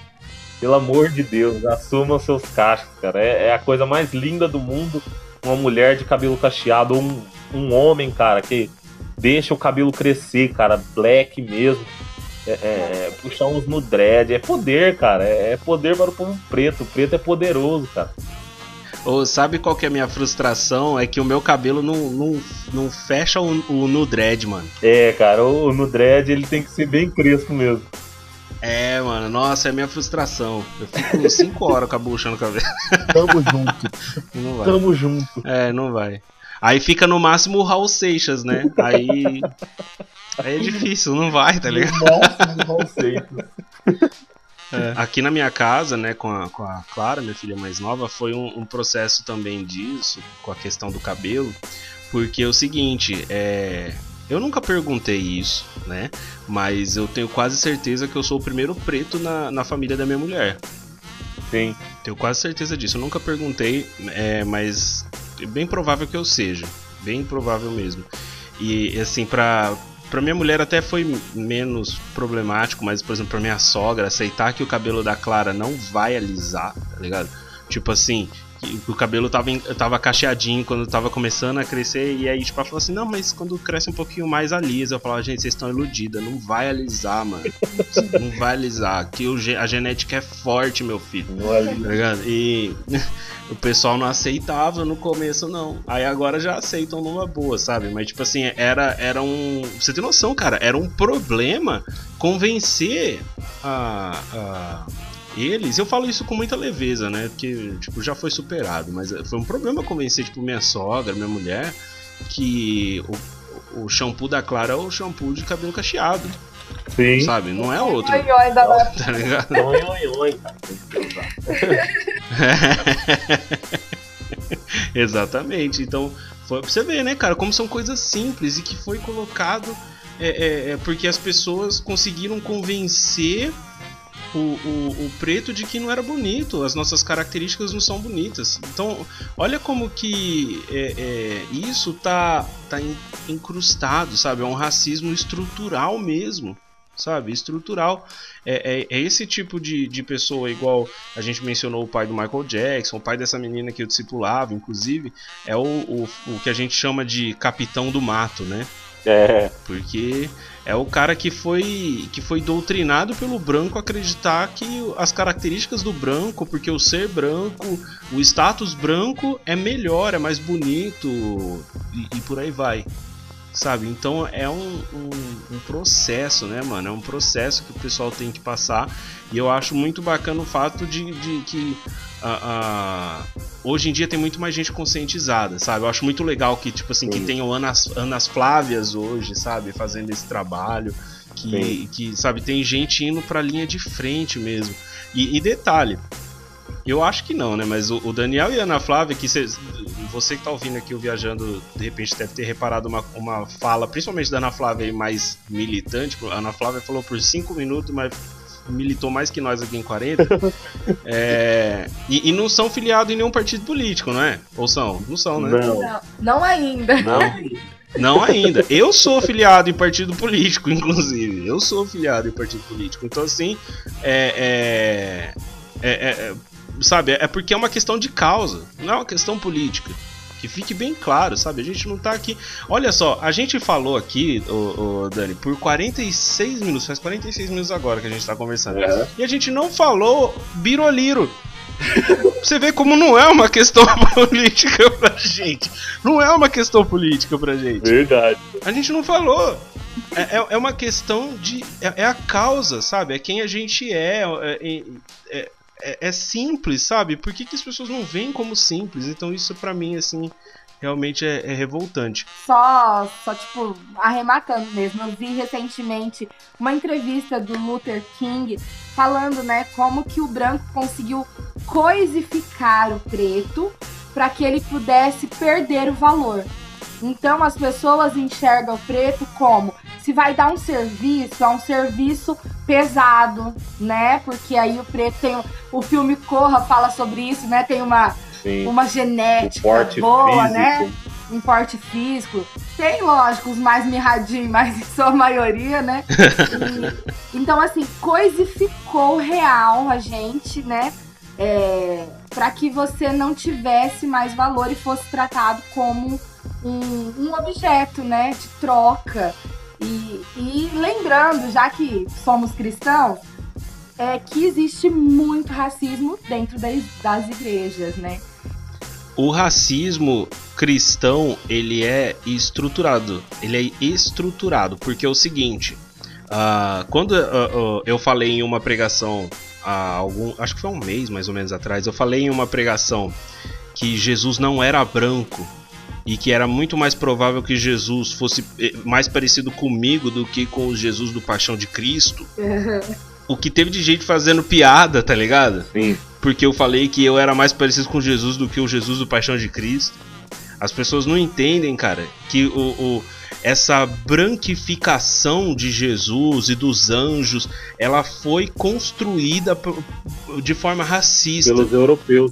Pelo amor de Deus, assumam seus cachos, cara. É, é a coisa mais linda do mundo. Uma mulher de cabelo cacheado, ou um, um homem, cara, que deixa o cabelo crescer, cara, black mesmo. É, é, é, puxar uns no dread. É poder, cara. É, é poder para o povo preto. O preto é poderoso, cara. Ô, sabe qual que é a minha frustração? É que o meu cabelo não, não, não fecha o, o no dread, mano. É, cara, o no dread ele tem que ser bem crespo mesmo. É, mano, nossa, é a minha frustração. Eu fico 5 horas com a bucha no cabelo. Tamo junto, Não vai. tamo junto. É, não vai. Aí fica no máximo o Raul Seixas, né? Aí. Aí é difícil, não vai, tá ligado? Máximo conceito. É. Aqui na minha casa, né, com a, com a Clara, minha filha mais nova, foi um, um processo também disso, com a questão do cabelo, porque é o seguinte, é, eu nunca perguntei isso, né, mas eu tenho quase certeza que eu sou o primeiro preto na, na família da minha mulher. Sim. Tenho quase certeza disso. Eu nunca perguntei, é, mas é bem provável que eu seja. Bem provável mesmo. E assim, pra, pra minha mulher até foi menos problemático, mas por exemplo, pra minha sogra, aceitar que o cabelo da Clara não vai alisar, tá ligado? Tipo assim, que o cabelo tava, tava cacheadinho quando tava começando a crescer, e aí tipo, ela falou assim: não, mas quando cresce um pouquinho mais alisa. Eu falava, gente, vocês estão iludidas, não vai alisar, mano. Não vai alisar. Que o a genética é forte, meu filho. Tá ligado? E o pessoal não aceitava no começo, não. Aí agora já aceitam numa boa, sabe? Mas, tipo assim, era, era um. Você tem noção, cara? Era um problema convencer a. a eles, eu falo isso com muita leveza, né? Porque, tipo, já foi superado, mas foi um problema convencer, tipo, minha sogra, minha mulher, que o, o shampoo da Clara é o shampoo de cabelo cacheado, Sim. sabe? Não é outro, Oi, oi, da tá ligado? Oi, oi, oi, cara. Tem que usar. Exatamente. Então, foi pra você ver, né, cara, como são coisas simples e que foi colocado é, é, é porque as pessoas conseguiram convencer o, o, o preto de que não era bonito, as nossas características não são bonitas. Então, olha como que é, é, isso tá, tá in- incrustado, sabe? É um racismo estrutural mesmo, sabe? Estrutural. É, é- é esse tipo de, de pessoa, igual a gente mencionou o pai do Michael Jackson, o pai dessa menina que eu discipulava, inclusive, é o, o, o que a gente chama de capitão do mato, né? É, Porque é o cara que foi que foi doutrinado pelo branco acreditar que as características do branco, porque o ser branco, o status branco é melhor, é mais bonito e, e por aí vai. Sabe? Então é um, um, um processo, né, mano? É um processo que o pessoal tem que passar. E eu acho muito bacana o fato de, de que ah, ah, hoje em dia tem muito mais gente conscientizada, sabe? Eu acho muito legal que, tipo assim, que Sim. tenham Anas, Anas Flávias hoje, sabe? Fazendo esse trabalho. Que, Sim. que, sabe, tem gente indo pra linha de frente mesmo. E, e detalhe, eu acho que não, né? Mas o, o Daniel e a Ana Flávia, que cês- você que tá ouvindo aqui o Viajando, de repente deve ter reparado uma, uma fala, principalmente da Ana Flávia aí mais militante. A Ana Flávia falou por 5 minutos, mas militou mais que nós aqui em 40. É, e, e não são filiados em nenhum partido político, não é? Ou são? Não são, né? não, Não, não ainda. não. Não ainda. Eu sou filiado em partido político, inclusive. Eu sou filiado em partido político. Então, assim, é, é- é- é- sabe, é porque é uma questão de causa, não é uma questão política. Que fique bem claro, sabe? A gente não tá aqui. Olha só, a gente falou aqui, ô, Dani, por 46 minutos, faz 46 minutos agora que a gente tá conversando. É. E a gente não falou Biroliro. Você vê como não é uma questão política pra gente. Não é uma questão política pra gente. Verdade. A gente não falou. É, é- é uma questão de. É, é a causa, sabe? É quem a gente é. É, é- é, simples, sabe? Por que, que as pessoas não veem como simples? Então isso para mim, assim, realmente é, é, revoltante. Só, só, tipo, arrematando mesmo, eu vi recentemente uma entrevista do Luther King falando, né, como que o branco conseguiu coisificar o preto para que ele pudesse perder o valor. Então as pessoas enxergam o preto como se vai dar um serviço, é um serviço pesado, né? Porque aí o preto tem o filme Corra fala sobre isso, né? Tem uma Sim. uma genética boa, né? físico. né? Um porte físico. Tem, lógico, os mais mirradinhos, mas em sua maioria, né? E, então, assim, coisificou real a gente, né? É, para que você não tivesse mais valor e fosse tratado como um, um objeto, né, de troca. E, e, lembrando, já que somos cristãos, é que existe muito racismo dentro das, das igrejas, né? O racismo cristão ele é estruturado, ele é estruturado porque é o seguinte, uh, quando uh, uh, eu falei em uma pregação há algum, acho que foi um mês mais ou menos atrás, eu falei em uma pregação que Jesus não era branco e que era muito mais provável que Jesus fosse eh, mais parecido comigo do que com o Jesus do Paixão de Cristo. o que teve de gente fazendo piada, tá ligado? Sim. Porque eu falei que eu era mais parecido com Jesus do que o Jesus do Paixão de Cristo. As pessoas não entendem, cara, que o, o essa branquificação de Jesus e dos anjos, ela foi construída de forma racista pelos europeus.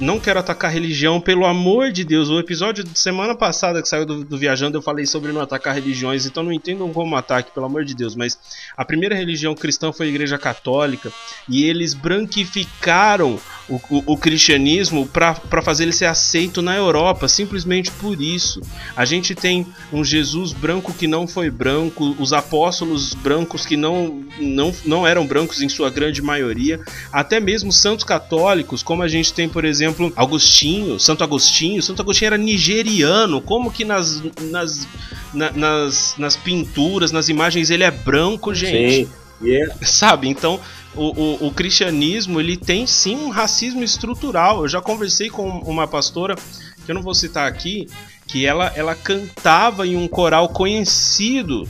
Não quero atacar religião, pelo amor de Deus. O episódio de semana passada que saiu do, do, Viajando eu falei sobre não atacar religiões, então não entendam como ataque, pelo amor de Deus. Mas a primeira religião cristã foi a Igreja Católica e eles branquificaram o, o, o cristianismo para fazer ele ser aceito na Europa, simplesmente por isso. A gente tem um Jesus branco que não foi branco, os apóstolos brancos que não, não, não eram brancos em sua grande maioria, até mesmo santos católicos, como a gente tem, por exemplo, Agostinho, Santo Agostinho. Santo Agostinho era nigeriano. Como que nas, nas, na, nas, nas pinturas, nas imagens, ele é branco, gente? Sim. Yeah. Sabe? Então, o, o, o, cristianismo ele tem sim um racismo estrutural. Eu já conversei com uma pastora, que eu não vou citar aqui, que ela, ela cantava em um coral conhecido,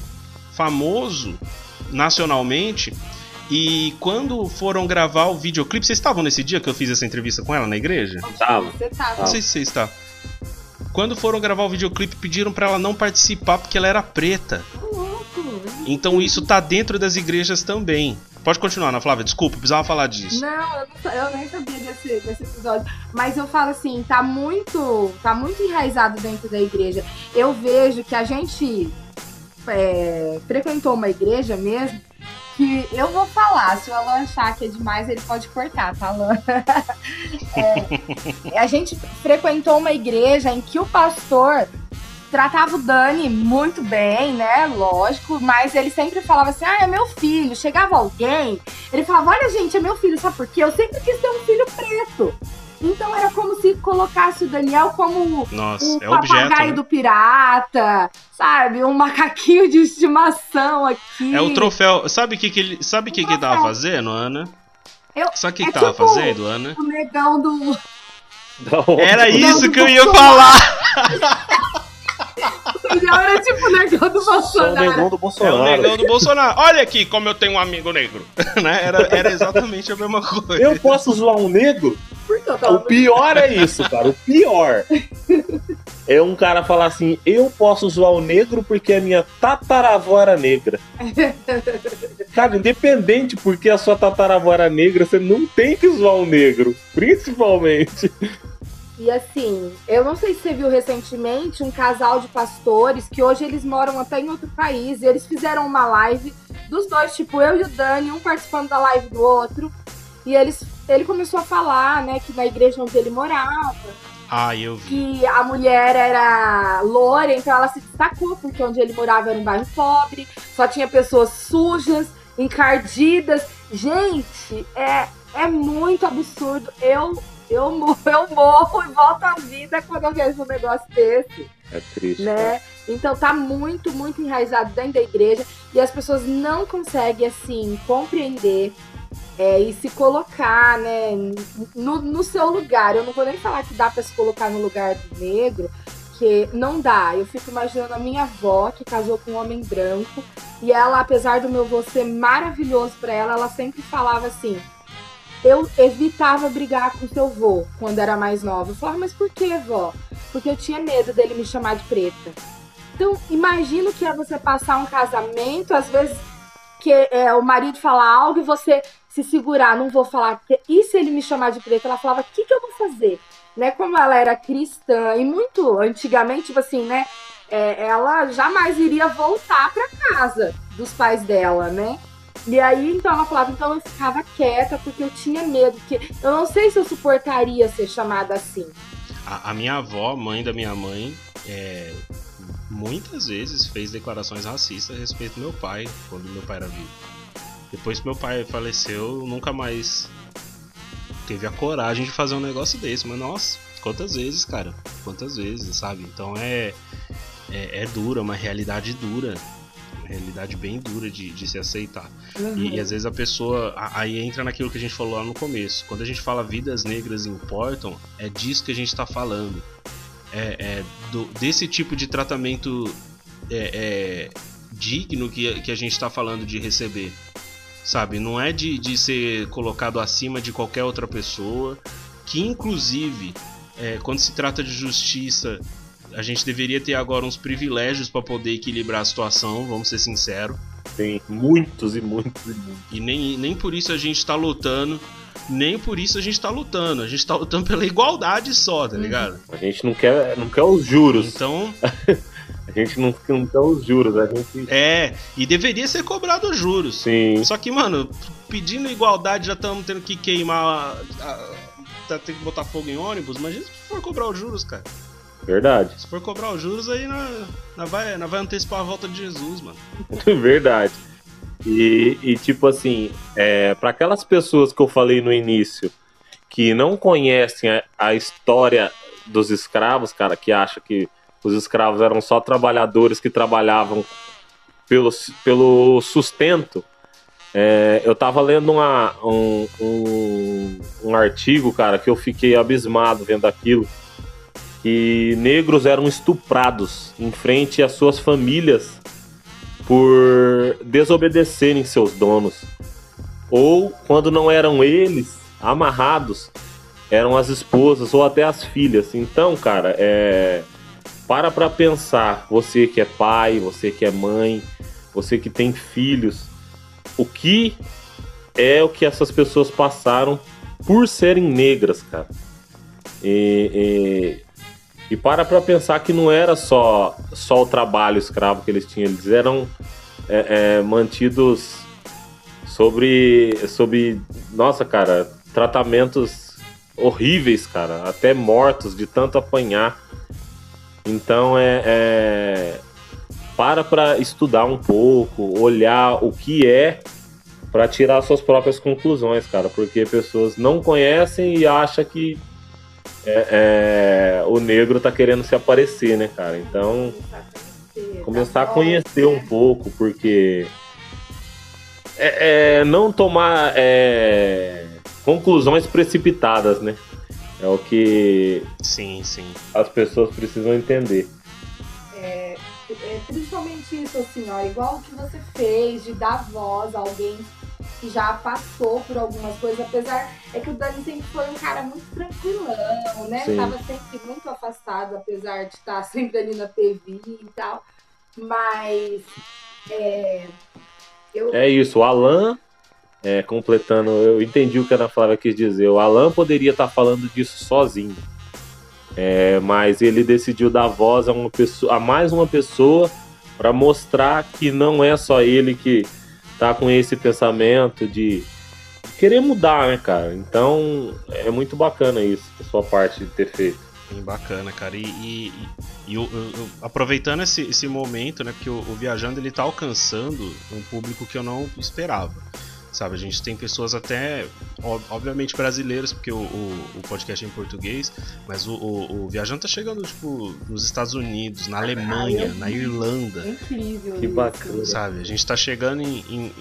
famoso nacionalmente, e quando foram gravar o videoclipe, vocês estavam nesse dia que eu fiz essa entrevista com ela na igreja? Tava. Você tava. Não sei se você está. Quando foram gravar o videoclipe, pediram para ela não participar porque ela era preta. Então isso tá dentro das igrejas também. Pode continuar, Ana Flávia, desculpa, precisava falar disso. Não, eu, não, eu nem sabia desse, desse episódio. Mas eu falo assim, tá muito. tá muito enraizado dentro da igreja. Eu vejo que a gente é, frequentou uma igreja mesmo que eu vou falar. Se o Alan achar que é demais, ele pode cortar, tá, Alan? é, a gente frequentou uma igreja em que o pastor tratava o Dani muito bem, né? Lógico, mas ele sempre falava assim: ah, é meu filho. Chegava alguém, ele falava: olha, gente, é meu filho, sabe por quê? Eu sempre quis ter um filho preto. Então era como se colocasse o Daniel como Nossa, o é papagaio objeto, né? do pirata, sabe? Um macaquinho de estimação aqui. É o troféu. Sabe o que, que ele. Sabe o que, que ele tava fazendo, Ana? Eu, Sabe o que, é que tava tipo fazendo, Ana? O negão do. Era isso que eu ia falar! O negão era tipo o negão do Sou o Bolsonaro. negão do É o Bolsonaro. negão do Bolsonaro. Olha aqui como eu tenho um amigo negro. né? era, era exatamente a mesma coisa. Eu posso zoar um negro? O pior é isso, cara. O pior é um cara falar assim: eu posso zoar o negro porque a minha tataravó era negra. Cara, independente porque a sua tataravó era negra, você não tem que zoar o negro. Principalmente. E assim, eu não sei se você viu recentemente um casal de pastores que hoje eles moram até em outro país e eles fizeram uma live dos dois, tipo eu e o Dani, um participando da live do outro. E eles, ele começou a falar, né, que na igreja onde ele morava, Ah, eu vi. que a mulher era loira, então ela se destacou, porque onde ele morava era um bairro pobre, só tinha pessoas sujas, encardidas. Gente, é, é muito absurdo. Eu, eu, eu morro e volto à vida quando eu vejo um negócio desse É triste. cara. né? Então tá muito, muito enraizado dentro da igreja e as pessoas não conseguem assim compreender é, e se colocar, né, no, no seu lugar. Eu não vou nem falar que dá para se colocar no lugar do negro, que não dá. Eu fico imaginando a minha avó, que casou com um homem branco, e ela, apesar do meu avô ser maravilhoso para ela, ela sempre falava assim: eu evitava brigar com seu avô quando era mais nova. Eu falava, mas por que, vó? Porque eu tinha medo dele me chamar de preta. Então, imagino que é você passar um casamento, às vezes que é, o marido falar algo e você se segurar, não vou falar, e se ele me chamar de preta? Ela falava, o que, que eu vou fazer? Né, como ela era cristã e muito antigamente, tipo assim, né, é, ela jamais iria voltar para casa dos pais dela, né? E aí, então, ela falava, então eu ficava quieta porque eu tinha medo, porque eu não sei se eu suportaria ser chamada assim. A, a minha avó, mãe da minha mãe, é, muitas vezes fez declarações racistas a respeito do meu pai, quando meu pai era vivo. Depois que meu pai faleceu, nunca mais teve a coragem de fazer um negócio desse. Mas nossa, quantas vezes, cara? Quantas vezes, sabe? Então é, é, é dura, uma realidade dura realidade bem dura de, de se aceitar. Uhum. E, e, às vezes a pessoa. Aí entra naquilo que a gente falou lá no começo. Quando a gente fala vidas negras importam, é disso que a gente está falando. É, é do, desse tipo de tratamento é, é digno que, que a gente está falando de receber. Sabe? Não é de, de ser colocado acima de qualquer outra pessoa. Que inclusive, é, quando se trata de justiça a gente deveria ter agora uns privilégios para poder equilibrar a situação, vamos ser sinceros. Tem muitos e muitos e muitos. E nem, nem por isso a gente tá lutando. Nem por isso a gente tá lutando. A gente tá lutando pela igualdade só, tá ligado? A gente não quer, não quer os juros. Então. a gente não, não quer os juros, a gente. É, e deveria ser cobrado os juros. Sim. Só que, mano, pedindo igualdade já estamos tendo que queimar. Tá tendo que botar fogo em ônibus. Imagina se for cobrar os juros, cara. Verdade. Se for cobrar os juros, aí não vai, não vai antecipar a volta de Jesus, mano. Verdade. E, e tipo assim, é, para aquelas pessoas que eu falei no início que não conhecem a, a história dos escravos, cara, que acham que os escravos eram só trabalhadores que trabalhavam pelo, pelo sustento. É, eu tava lendo uma, um, um, um artigo, cara, que eu fiquei abismado vendo aquilo que negros eram estuprados em frente às suas famílias por desobedecerem seus donos. Ou, quando não eram eles amarrados, eram as esposas ou até as filhas. Então, cara, é... para pra pensar, você que é pai, você que é mãe, você que tem filhos, o que é o que essas pessoas passaram por serem negras, cara. E, e para para pensar que não era só, só o trabalho escravo que eles tinham, eles eram é, é, mantidos sobre, sobre, nossa, cara, tratamentos horríveis, cara, até mortos de tanto apanhar. Então é, é para para estudar um pouco, olhar o que é para tirar suas próprias conclusões, cara, porque pessoas não conhecem e acham que é, é, o negro tá querendo se aparecer, né, cara? Então, começar a conhecer um pouco, porque é, é não tomar é, conclusões precipitadas, né? É o que sim, sim. as pessoas precisam entender. É, é, principalmente isso, assim, ó, igual o que você fez de dar voz a alguém que já passou por algumas coisas, apesar é que o Dani sempre foi um cara muito tranquilão, né? Sim. Tava sempre muito afastado, apesar de estar sempre ali na TV e tal. Mas é, eu... é isso, o Alan, é, completando, eu entendi o que a Ana Flávia quis dizer. O Alan poderia estar falando disso sozinho. É, mas ele decidiu dar voz a, uma pessoa, a mais uma pessoa para mostrar que não é só ele que tá com esse pensamento de querer mudar, né, cara? Então é muito bacana isso, da sua parte de ter feito. Bacana, cara. E, e, e eu, eu, aproveitando esse, esse momento, né, porque o, o Viajando ele tá alcançando um público que eu não esperava. Sabe, a gente tem pessoas até, obviamente brasileiras, porque o, o, o podcast é em português, mas o, o, o, Viajando tá chegando, tipo, nos Estados Unidos, na Alemanha, na Irlanda. incrível. Que bacana. Sabe, a gente tá chegando em, em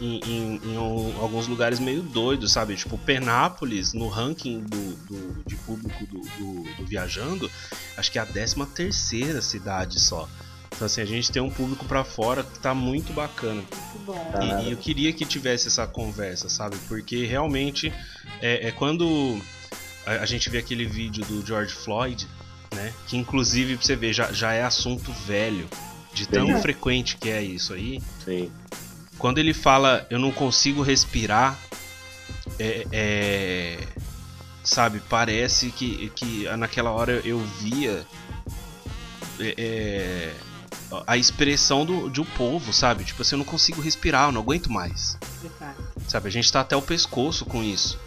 em, em, em um, alguns lugares meio doidos, sabe? Tipo, Penápolis, no ranking do, do de público do, do, do, Viajando, acho que é a 13 terceira cidade só. Então, assim, a gente tem um público para fora que tá muito bacana. Muito bom. E, e, eu queria que tivesse essa conversa, sabe? Porque realmente é, é quando a, a, gente vê aquele vídeo do George Floyd, né? Que inclusive, pra você ver, já, já é assunto velho. De tão Sim. frequente que é isso aí. Sim. Quando ele fala eu não consigo respirar, é, é, sabe, parece que, que naquela hora eu via é, é a expressão do, de um povo, sabe? Tipo assim, eu não consigo respirar, eu não aguento mais. Sabe, a gente tá até o pescoço com isso.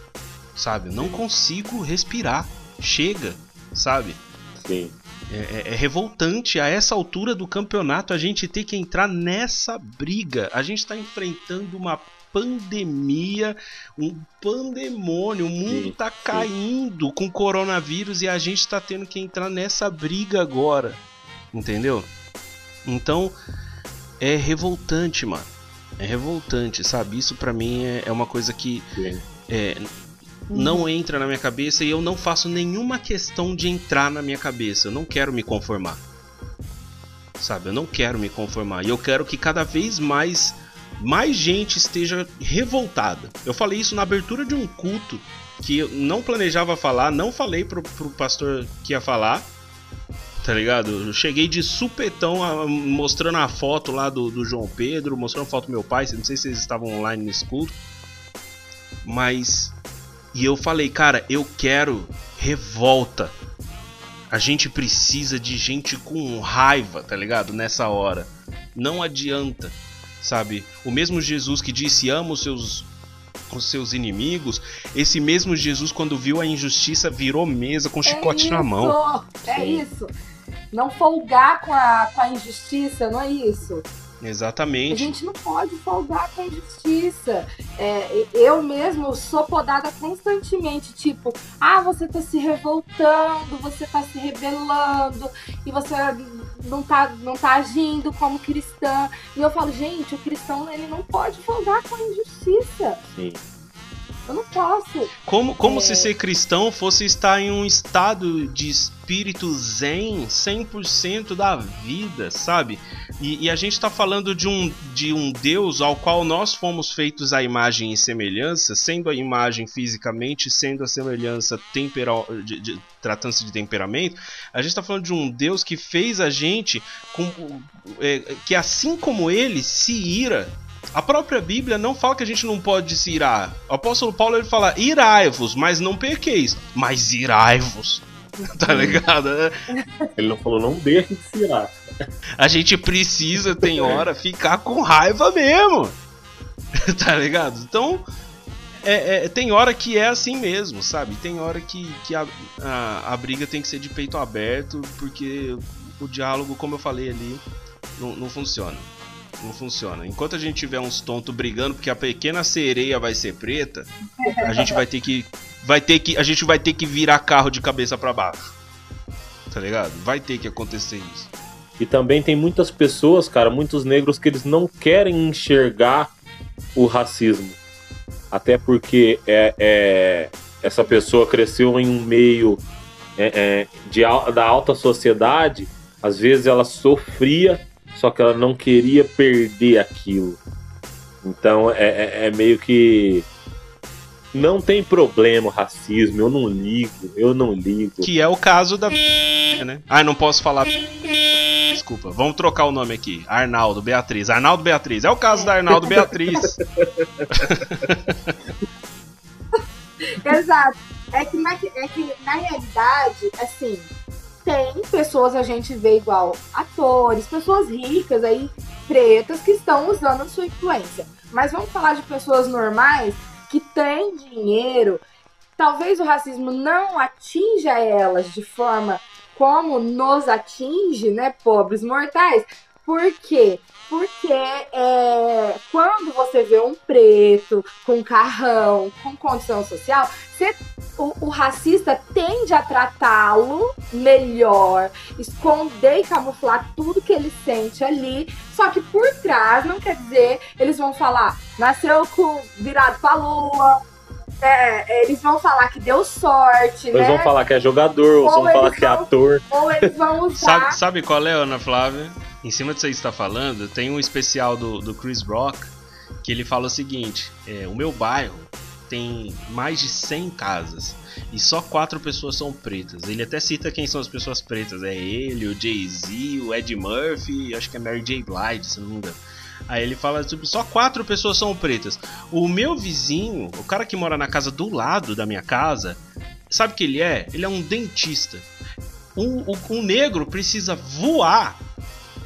Sabe? Não consigo respirar. Chega, sabe? Sim. É, é, é, revoltante a essa altura do campeonato a gente ter que entrar nessa briga. A gente está enfrentando uma pandemia, um pandemônio, o mundo sim, tá caindo sim. com coronavírus e a gente está tendo que entrar nessa briga agora. Entendeu? Então é revoltante, mano. É revoltante, sabe? Isso para mim é, é, uma coisa que é, não entra na minha cabeça e eu não faço nenhuma questão de entrar na minha cabeça. Eu não quero me conformar. Sabe? Eu não quero me conformar. E eu quero que cada vez mais mais gente esteja revoltada. Eu falei isso na abertura de um culto que eu não planejava falar, não falei pro, pro pastor que ia falar. Tá ligado? Eu cheguei de supetão a, mostrando a foto lá do, do João Pedro, mostrando a foto do meu pai. Não sei se vocês estavam online nesse culto. Mas e eu falei, cara, eu quero revolta. A gente precisa de gente com raiva, tá ligado? Nessa hora. Não adianta, sabe? O mesmo Jesus que disse: ama os seus, os seus inimigos. Esse mesmo Jesus, quando viu a injustiça, virou mesa com chicote é na mão. É isso. Não folgar com a, com a injustiça, não é isso? Exatamente. A gente não pode folgar com a injustiça. É, eu mesmo sou podada constantemente, tipo, ah, você tá se revoltando, você tá se rebelando, e você não tá, não tá agindo como cristã. E eu falo, gente, o cristão ele não pode folgar com a injustiça. Sim. Eu não posso. Como, como é... se ser cristão fosse estar em um estado de espírito zen 100% da vida, sabe? E, e, a gente está falando de um, de um Deus ao qual nós fomos feitos à imagem e semelhança, sendo a imagem fisicamente, sendo a semelhança temperal, tratando-se de temperamento. A gente está falando de um Deus que fez a gente com, é, que, assim como ele, se ira a própria Bíblia não fala que a gente não pode se irar. O apóstolo Paulo ele fala: irai-vos, mas não pequeis, mas irai-vos. Tá ligado? Ele não falou, não deixe de se irar. A gente precisa, tem hora, ficar com raiva mesmo. Tá ligado? Então, é, é, tem hora que é assim mesmo, sabe? Tem hora que, que a, a, a, briga tem que ser de peito aberto, porque o diálogo, como eu falei ali, não, não funciona não funciona. Enquanto a gente tiver uns tontos brigando porque a pequena sereia vai ser preta, a gente vai ter que vai ter que a gente vai ter que virar carro de cabeça para baixo. Tá ligado? Vai ter que acontecer isso. E também tem muitas pessoas, cara, muitos negros que eles não querem enxergar o racismo. Até porque é, é essa pessoa cresceu em um meio é, é, de, da alta sociedade, às vezes ela sofria só que ela não queria perder aquilo. Então é, é, é meio que. Não tem problema o racismo, eu não ligo, eu não ligo. Que é o caso da. Né? Ah, não posso falar. Desculpa, vamos trocar o nome aqui. Arnaldo Beatriz. Arnaldo Beatriz. É o caso da Arnaldo Beatriz. Exato. É que, na, é que na realidade, assim, tem pessoas, a gente vê igual atores, pessoas ricas aí, pretas, que estão usando sua influência. Mas vamos falar de pessoas normais que têm dinheiro. Talvez o racismo não atinja elas de forma como nos atinge, né, pobres mortais. Por quê? Porque é, quando você vê um preto com carrão, com condição social, você, o, o racista tende a tratá-lo melhor, esconder e camuflar tudo que ele sente ali. Só que por trás não quer dizer eles vão falar, nasceu com virado pra lua, é, eles vão falar que deu sorte, Eles né? vão falar que é jogador, ou, Ou vão falar eles que é vão- ator. Ou eles vão usar. Sabe, sabe qual é, Ana Flávia? Em cima disso aí que você tá falando, tem um especial do, do Chris Rock que ele fala o seguinte: é, o meu bairro tem mais de 100 casas e só quatro pessoas são pretas. Ele até cita quem são as pessoas pretas: é ele, o Jay-Z, o Ed Murphy, acho que é Mary J. Blige, se não me engano. Aí ele fala tipo, só quatro pessoas são pretas. O meu vizinho, o cara que mora na casa do lado da minha casa, sabe o que ele é? Ele é um dentista. O- um negro precisa voar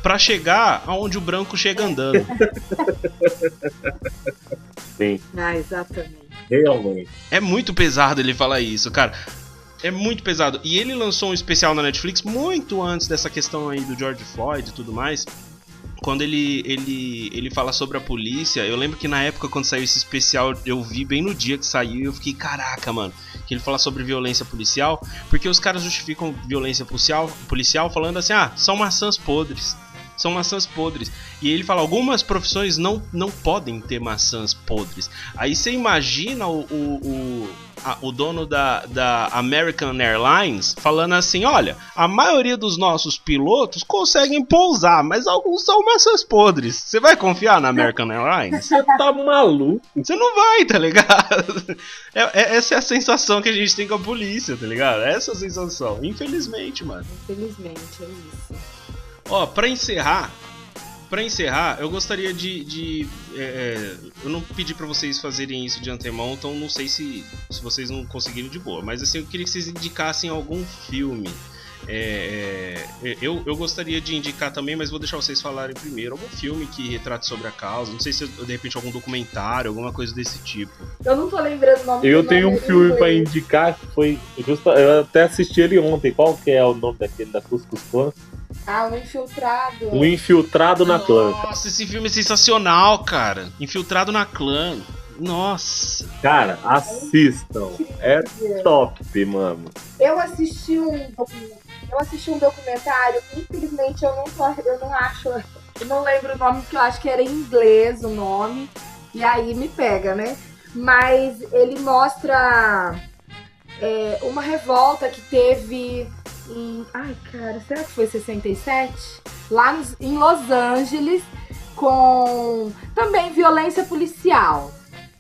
pra chegar aonde o branco chega andando. Sim, Ah, exatamente. realmente. É muito pesado ele falar isso, cara. É muito pesado. E ele lançou um especial na Netflix muito antes dessa questão aí do George Floyd e tudo mais. Quando ele, ele, ele fala sobre a polícia, eu lembro que na época quando saiu esse especial, eu vi bem no dia que saiu e eu fiquei, caraca, mano. Que ele fala sobre violência policial, porque os caras justificam violência policial, policial falando assim, ah, são maçãs podres. São maçãs podres. E ele fala, algumas profissões não, não podem ter maçãs podres. Aí você imagina o, o, o, a- o dono da, da American Airlines falando assim: olha, a maioria dos nossos pilotos conseguem pousar, mas alguns são maçãs podres. Você vai confiar na American Airlines? Você tá maluco? Você não vai, tá ligado? É- é- essa é a sensação que a gente tem com a polícia, tá ligado? Essa é a sensação. Infelizmente, mano. Infelizmente, é isso. Ó, pra encerrar, pra encerrar, eu gostaria de, de, é, é, eu não pedi pra vocês fazerem isso de antemão, então não sei se, se vocês não conseguiram de boa. Mas assim, eu queria que vocês indicassem algum filme. É, é, eu, eu gostaria de indicar também, mas vou deixar vocês falarem primeiro. Algum filme que retrate sobre a causa. Não sei se de repente algum documentário, alguma coisa desse tipo. Eu não tô lembrando o nome Eu tenho um filme inglês. indicar que foi justa, eu até assisti ele ontem. Qual que é o nome daquele da Cuscus Clan? Ah, um infiltrado. Um infiltrado na clã. Nossa, esse filme é sensacional, cara. Infiltrado na clã. Nossa. Cara, assistam. É top, mano. Eu assisti um eu assisti um documentário, infelizmente eu não tô, eu não acho, eu não lembro o nome porque eu acho que era em inglês o nome e aí me pega, né? Mas ele mostra é, uma revolta que teve em, ai cara, será que foi 67? Lá nos- em Los Angeles com também violência policial,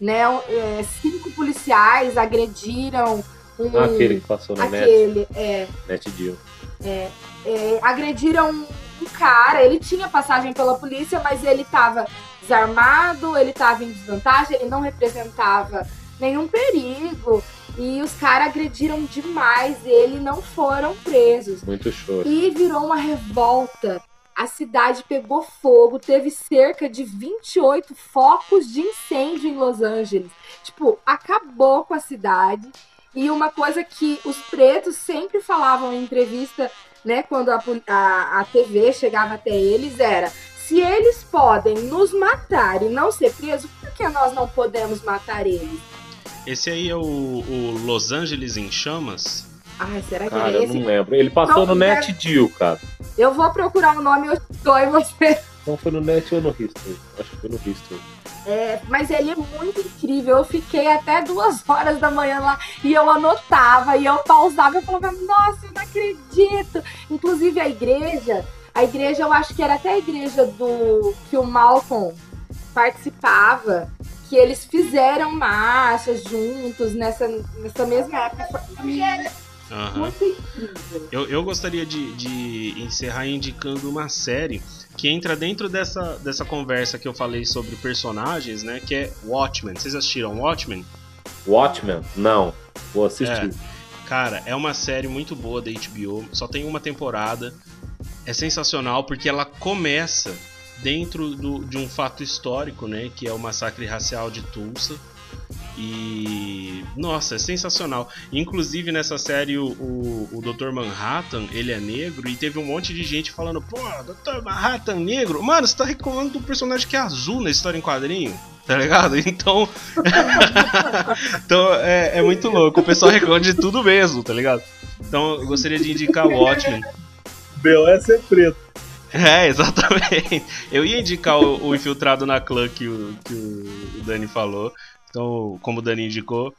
né? É, cinco policiais agrediram um, Aquele que passou net, aquele, é, net Deal. é, agrediram um, um cara, ele tinha passagem pela polícia, mas ele estava desarmado, ele estava em desvantagem, ele não representava nenhum perigo. E os caras agrediram demais ele não foram presos. Muito choro. E virou uma revolta. A cidade pegou fogo, teve cerca de 28 focos de incêndio em Los Angeles. Tipo, acabou com a cidade. E uma coisa que os pretos sempre falavam em entrevista, né, quando a, a, a TV chegava até eles, era: se eles podem nos matar e não ser presos, por que nós não podemos matar eles? Esse aí é o, o Los Angeles em Chamas? Ai, será que Cara, era eu esse? não lembro. Ele passou Não, no é- Net Deal, cara. Eu vou procurar o nome e eu dou em você. Não foi no Net ou no History? Acho que foi no History. É, mas ele é muito incrível. Eu fiquei até duas horas da manhã lá e eu anotava e eu pausava. Eu falava, nossa, eu não acredito. Inclusive a igreja, a igreja, eu acho que era até a igreja do que o Malcolm participava, que eles fizeram marchas juntos nessa, nessa mesma época. Muito incrível. Eu, eu gostaria de, de encerrar indicando uma série que entra dentro dessa, dessa conversa que eu falei sobre personagens, né? Que é Watchmen. Vocês assistiram Watchmen? Watchmen? Não. Vou assistir. Cara, é uma série muito boa da HBO. Só tem uma temporada. É sensacional porque ela começa dentro do- de um fato histórico, né? Que é o massacre racial de Tulsa. E nossa, é sensacional. Inclusive nessa série o, o, o Dr. Manhattan, ele é negro e teve um monte de gente falando, pô, Dr. Manhattan negro. Mano, você tá reclamando do personagem que é azul na história em quadrinho tá ligado? Então. então é, é, muito louco. O pessoal reclama de tudo mesmo, tá ligado? Então eu gostaria de indicar o Watchmen. BOS é preto. É, exatamente. Eu ia indicar o, o infiltrado na clã que o, que o Dani falou. Então, como o Dani indicou,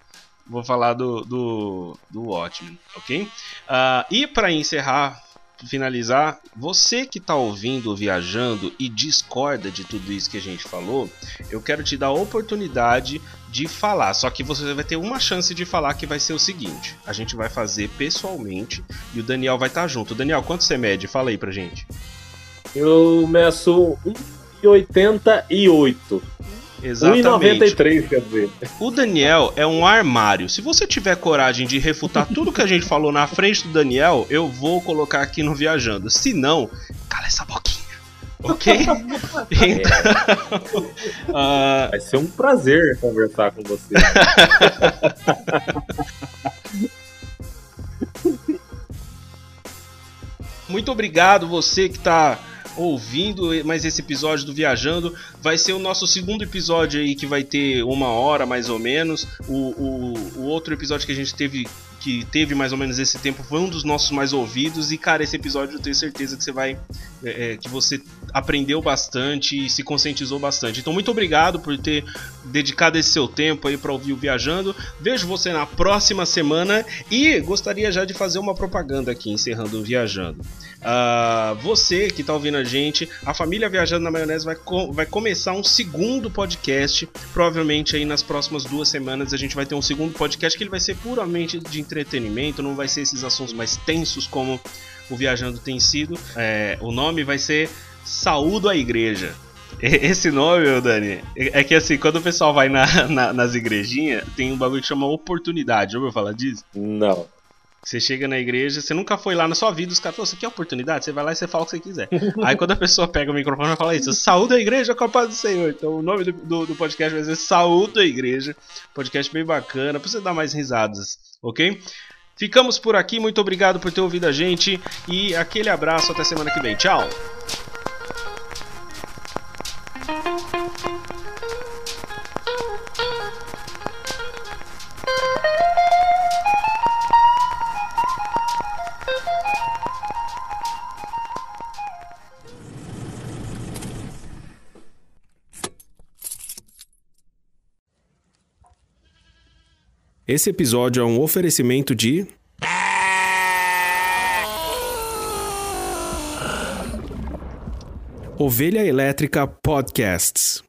vou falar do, do, do Watchmen, ok? Uh, e para encerrar finalizar, você que está ouvindo Viajando e discorda de tudo isso que a gente falou, eu quero te dar a oportunidade de falar. Só que você vai ter uma chance de falar que vai ser o seguinte: a gente vai fazer pessoalmente e o Daniel vai estar tá junto. Daniel, quanto você mede? Fala aí pra gente. Eu meço 1,88. Exatamente. 1,93 quer dizer. O Daniel é um armário. Se você tiver coragem de refutar tudo que a gente falou na frente do Daniel, eu vou colocar aqui no Viajando. Se não, cala essa boquinha. Ok? então, uh... Vai ser um prazer conversar com você. Muito obrigado você que está ouvindo mais esse episódio do Viajando. Vai ser o nosso segundo episódio aí que vai ter uma hora mais ou menos. O, o, o outro episódio que a gente teve que teve mais ou menos esse tempo foi um dos nossos mais ouvidos e cara esse episódio eu tenho certeza que você vai é, é, que você aprendeu bastante e se conscientizou bastante então muito obrigado por ter dedicado esse seu tempo aí para ouvir o viajando vejo você na próxima semana e gostaria já de fazer uma propaganda aqui encerrando o viajando Uh, você que está ouvindo a gente, a família Viajando na Maionese vai, co vai começar um segundo podcast. Provavelmente aí nas próximas duas semanas a gente vai ter um segundo podcast que ele vai ser puramente de entretenimento, não vai ser esses assuntos mais tensos como o Viajando tem sido. É, o nome vai ser Saúdo a Igreja. Esse nome, Dani, é que assim, quando o pessoal vai na, na, nas igrejinhas, tem um bagulho que chama oportunidade. Já ouviu falar disso? Não. Você chega na igreja, você nunca foi lá na sua vida, os caras falam, você quer oportunidade? Você vai lá e você fala o que você quiser. Aí quando a pessoa pega o microfone e fala isso, saúde a igreja com a paz do Senhor. Então o nome do, do, do podcast vai ser Saúde a Igreja. Podcast bem bacana, pra você dar mais risadas, ok? Ficamos por aqui, muito obrigado por ter ouvido a gente e aquele abraço, até semana que vem. Tchau! Esse episódio é um oferecimento de. Ovelha Elétrica Podcasts.